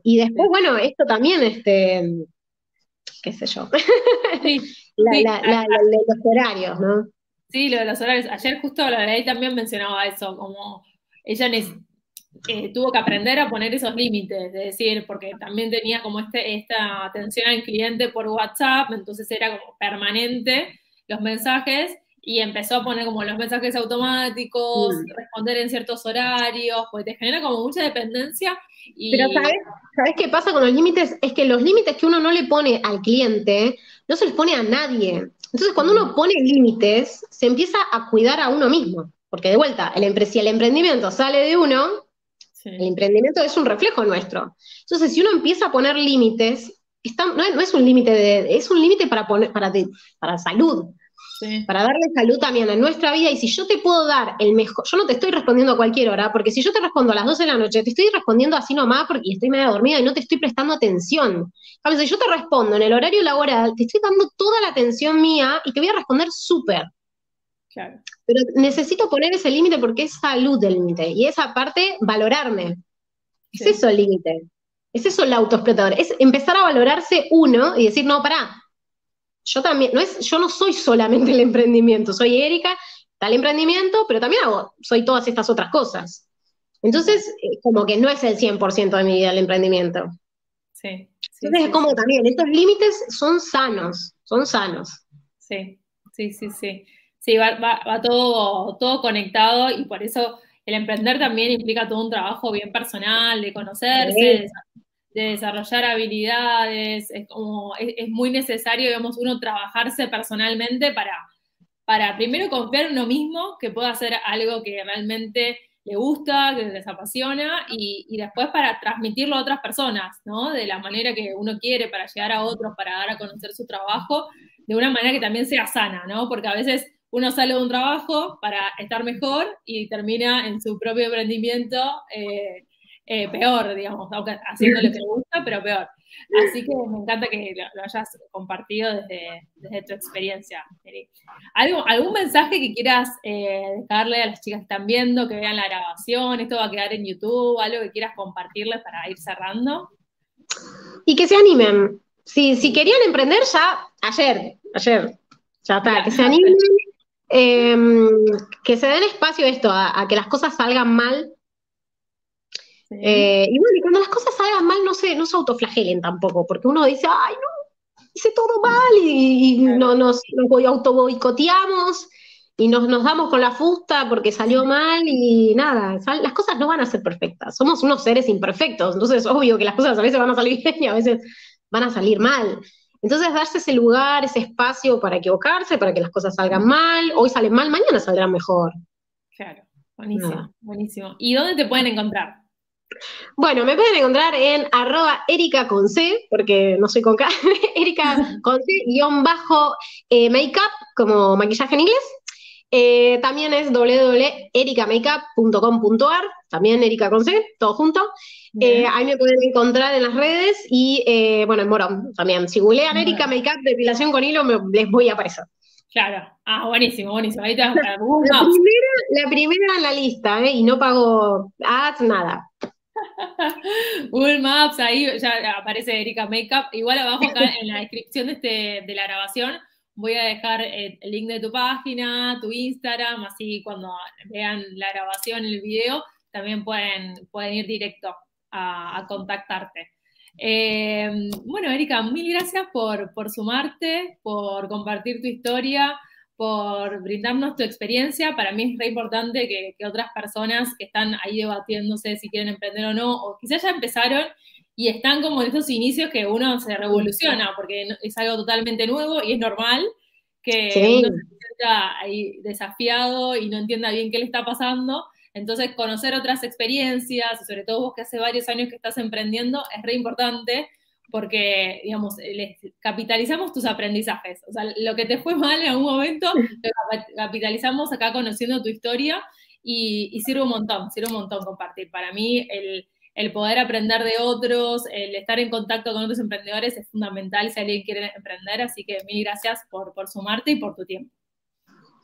y después, bueno, esto también, este, qué sé yo, los horarios, ¿no? Sí, lo de los horarios. Ayer justo la ley también mencionaba eso, como ella eh, tuvo que aprender a poner esos límites, de decir, porque también tenía como este, esta atención al cliente por WhatsApp, entonces era como permanente los mensajes y empezó a poner como los mensajes automáticos, mm. responder en ciertos horarios, pues te genera como mucha dependencia. Pero ¿sabes? ¿sabes qué pasa con los límites? Es que los límites que uno no le pone al cliente, no se los pone a nadie. Entonces, cuando uno pone límites, se empieza a cuidar a uno mismo. Porque de vuelta, el, si el emprendimiento sale de uno, el emprendimiento es un reflejo nuestro. Entonces, si uno empieza a poner límites, no, es, un límite de, es un límite para poner, para, para salud para darle salud también a nuestra vida. Y si yo te puedo dar el mejor, yo no te estoy respondiendo a cualquier hora, porque si yo te respondo a las 12 de la noche, te estoy respondiendo así nomás porque estoy medio dormida y no te estoy prestando atención. A si yo te respondo en el horario laboral, te estoy dando toda la atención mía y te voy a responder súper. Claro. Pero necesito poner ese límite porque es salud del límite. Y esa parte, valorarme. Es eso el límite. Es eso el autoexplotador. Es empezar a valorarse uno y decir, no, pará, yo también, no es, yo no soy solamente el emprendimiento, soy Erika, tal emprendimiento, pero también hago, soy todas estas otras cosas. Entonces, eh, como que no es el 100% de mi vida el emprendimiento. Sí. Entonces, es como también, estos límites son sanos, son sanos. Sí, sí, sí, sí. Sí, va, va, todo, todo conectado y por eso el emprender también implica todo un trabajo bien personal, de conocerse, de desarrollar habilidades, es como, es, muy necesario, digamos, uno trabajarse personalmente para, para primero confiar en uno mismo, que pueda hacer algo que realmente le gusta, que les apasiona, y, y, después para transmitirlo a otras personas, ¿no? De la manera que uno quiere, para llegar a otros, para dar a conocer su trabajo, de una manera que también sea sana, ¿no? Porque a veces uno sale de un trabajo para estar mejor y termina en su propio emprendimiento eh, eh, peor, digamos, aunque haciendo lo que le gusta, pero peor. Así que me encanta que lo, hayas compartido desde, desde, tu experiencia, ¿Algo, ¿Algún mensaje que quieras eh, dejarle a las chicas que están viendo, que vean la grabación? ¿Esto va a quedar en YouTube? ¿Algo que quieras compartirles para ir cerrando? Y que se animen. Si, si querían emprender ya, ayer, ayer, ya está, que se animen, em, que se den espacio a esto, a, a que las cosas salgan mal, Eh, y bueno, y cuando las cosas salgan mal, no se, no se autoflagelen tampoco, porque uno dice, ay, no, hice todo mal y, no, nos, nos auto boicoteamos y nos, nos damos con la fusta porque salió mal y nada, las cosas no van a ser perfectas, somos unos seres imperfectos, entonces obvio que las cosas a veces van a salir bien y a veces van a salir mal. Entonces darse ese lugar, ese espacio para equivocarse, para que las cosas salgan mal, hoy salen mal, mañana saldrán mejor. Claro, buenísimo, buenísimo. ¿Y dónde te pueden encontrar? Bueno, me pueden encontrar en arroba Erika con C, porque no soy con K, Erika con C, guion bajo eh, makeup, como maquillaje en inglés. Eh, también es www.ericamakeup.com.ar, también Erika con C, todo junto. Eh, ahí me pueden encontrar en las redes y, eh, bueno, en Morón también. Si googlean Erika Makeup depilación con hilo, les voy a aparecer. Claro. Ah, buenísimo, buenísimo. Ahí te la, la, primera, la primera en la lista, ¿eh? Y no pago ads, nada. Google Maps, ahí ya aparece Erika Makeup. Igual abajo acá en la descripción de, este, de la grabación Voy a dejar el link de tu página, tu Instagram, así cuando vean la grabación, el video, también pueden, pueden ir directo a, contactarte. Eh, bueno, Erika, mil gracias por, sumarte, por compartir tu historia, por brindarnos tu experiencia. Para mí es re importante que, que, otras personas que están ahí debatiéndose si quieren emprender o no, o quizás ya empezaron y están como en estos inicios que uno se revoluciona, porque es algo totalmente nuevo y es normal que uno se sienta ahí desafiado y no entienda bien qué le está pasando. Entonces, conocer otras experiencias, y sobre todo vos que hace varios años que estás emprendiendo, es re importante porque, digamos, capitalizamos tus aprendizajes. O sea, lo que te fue mal en algún momento, lo capitalizamos acá conociendo tu historia y, y sirve un montón, sirve un montón compartir. Para mí, el, el poder aprender de otros, el estar en contacto con otros emprendedores es fundamental si alguien quiere emprender, así que mil gracias por, por sumarte y por tu tiempo.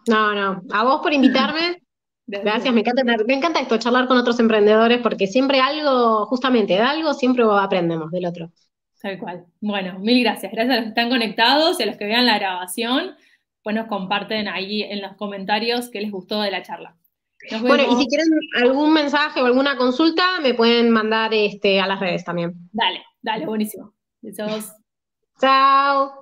No, no, a vos por invitarme. Gracias, me encanta, me encanta esto, charlar con otros emprendedores, porque siempre algo, justamente de algo, siempre aprendemos del otro. Tal cual. Bueno, mil gracias. Gracias a los que están conectados y a los que vean la grabación, pues nos comparten ahí en los comentarios qué les gustó de la charla. Bueno, y si quieren algún mensaje o alguna consulta, me pueden mandar este, a las redes también. Dale, dale, buenísimo. Besos. Chao.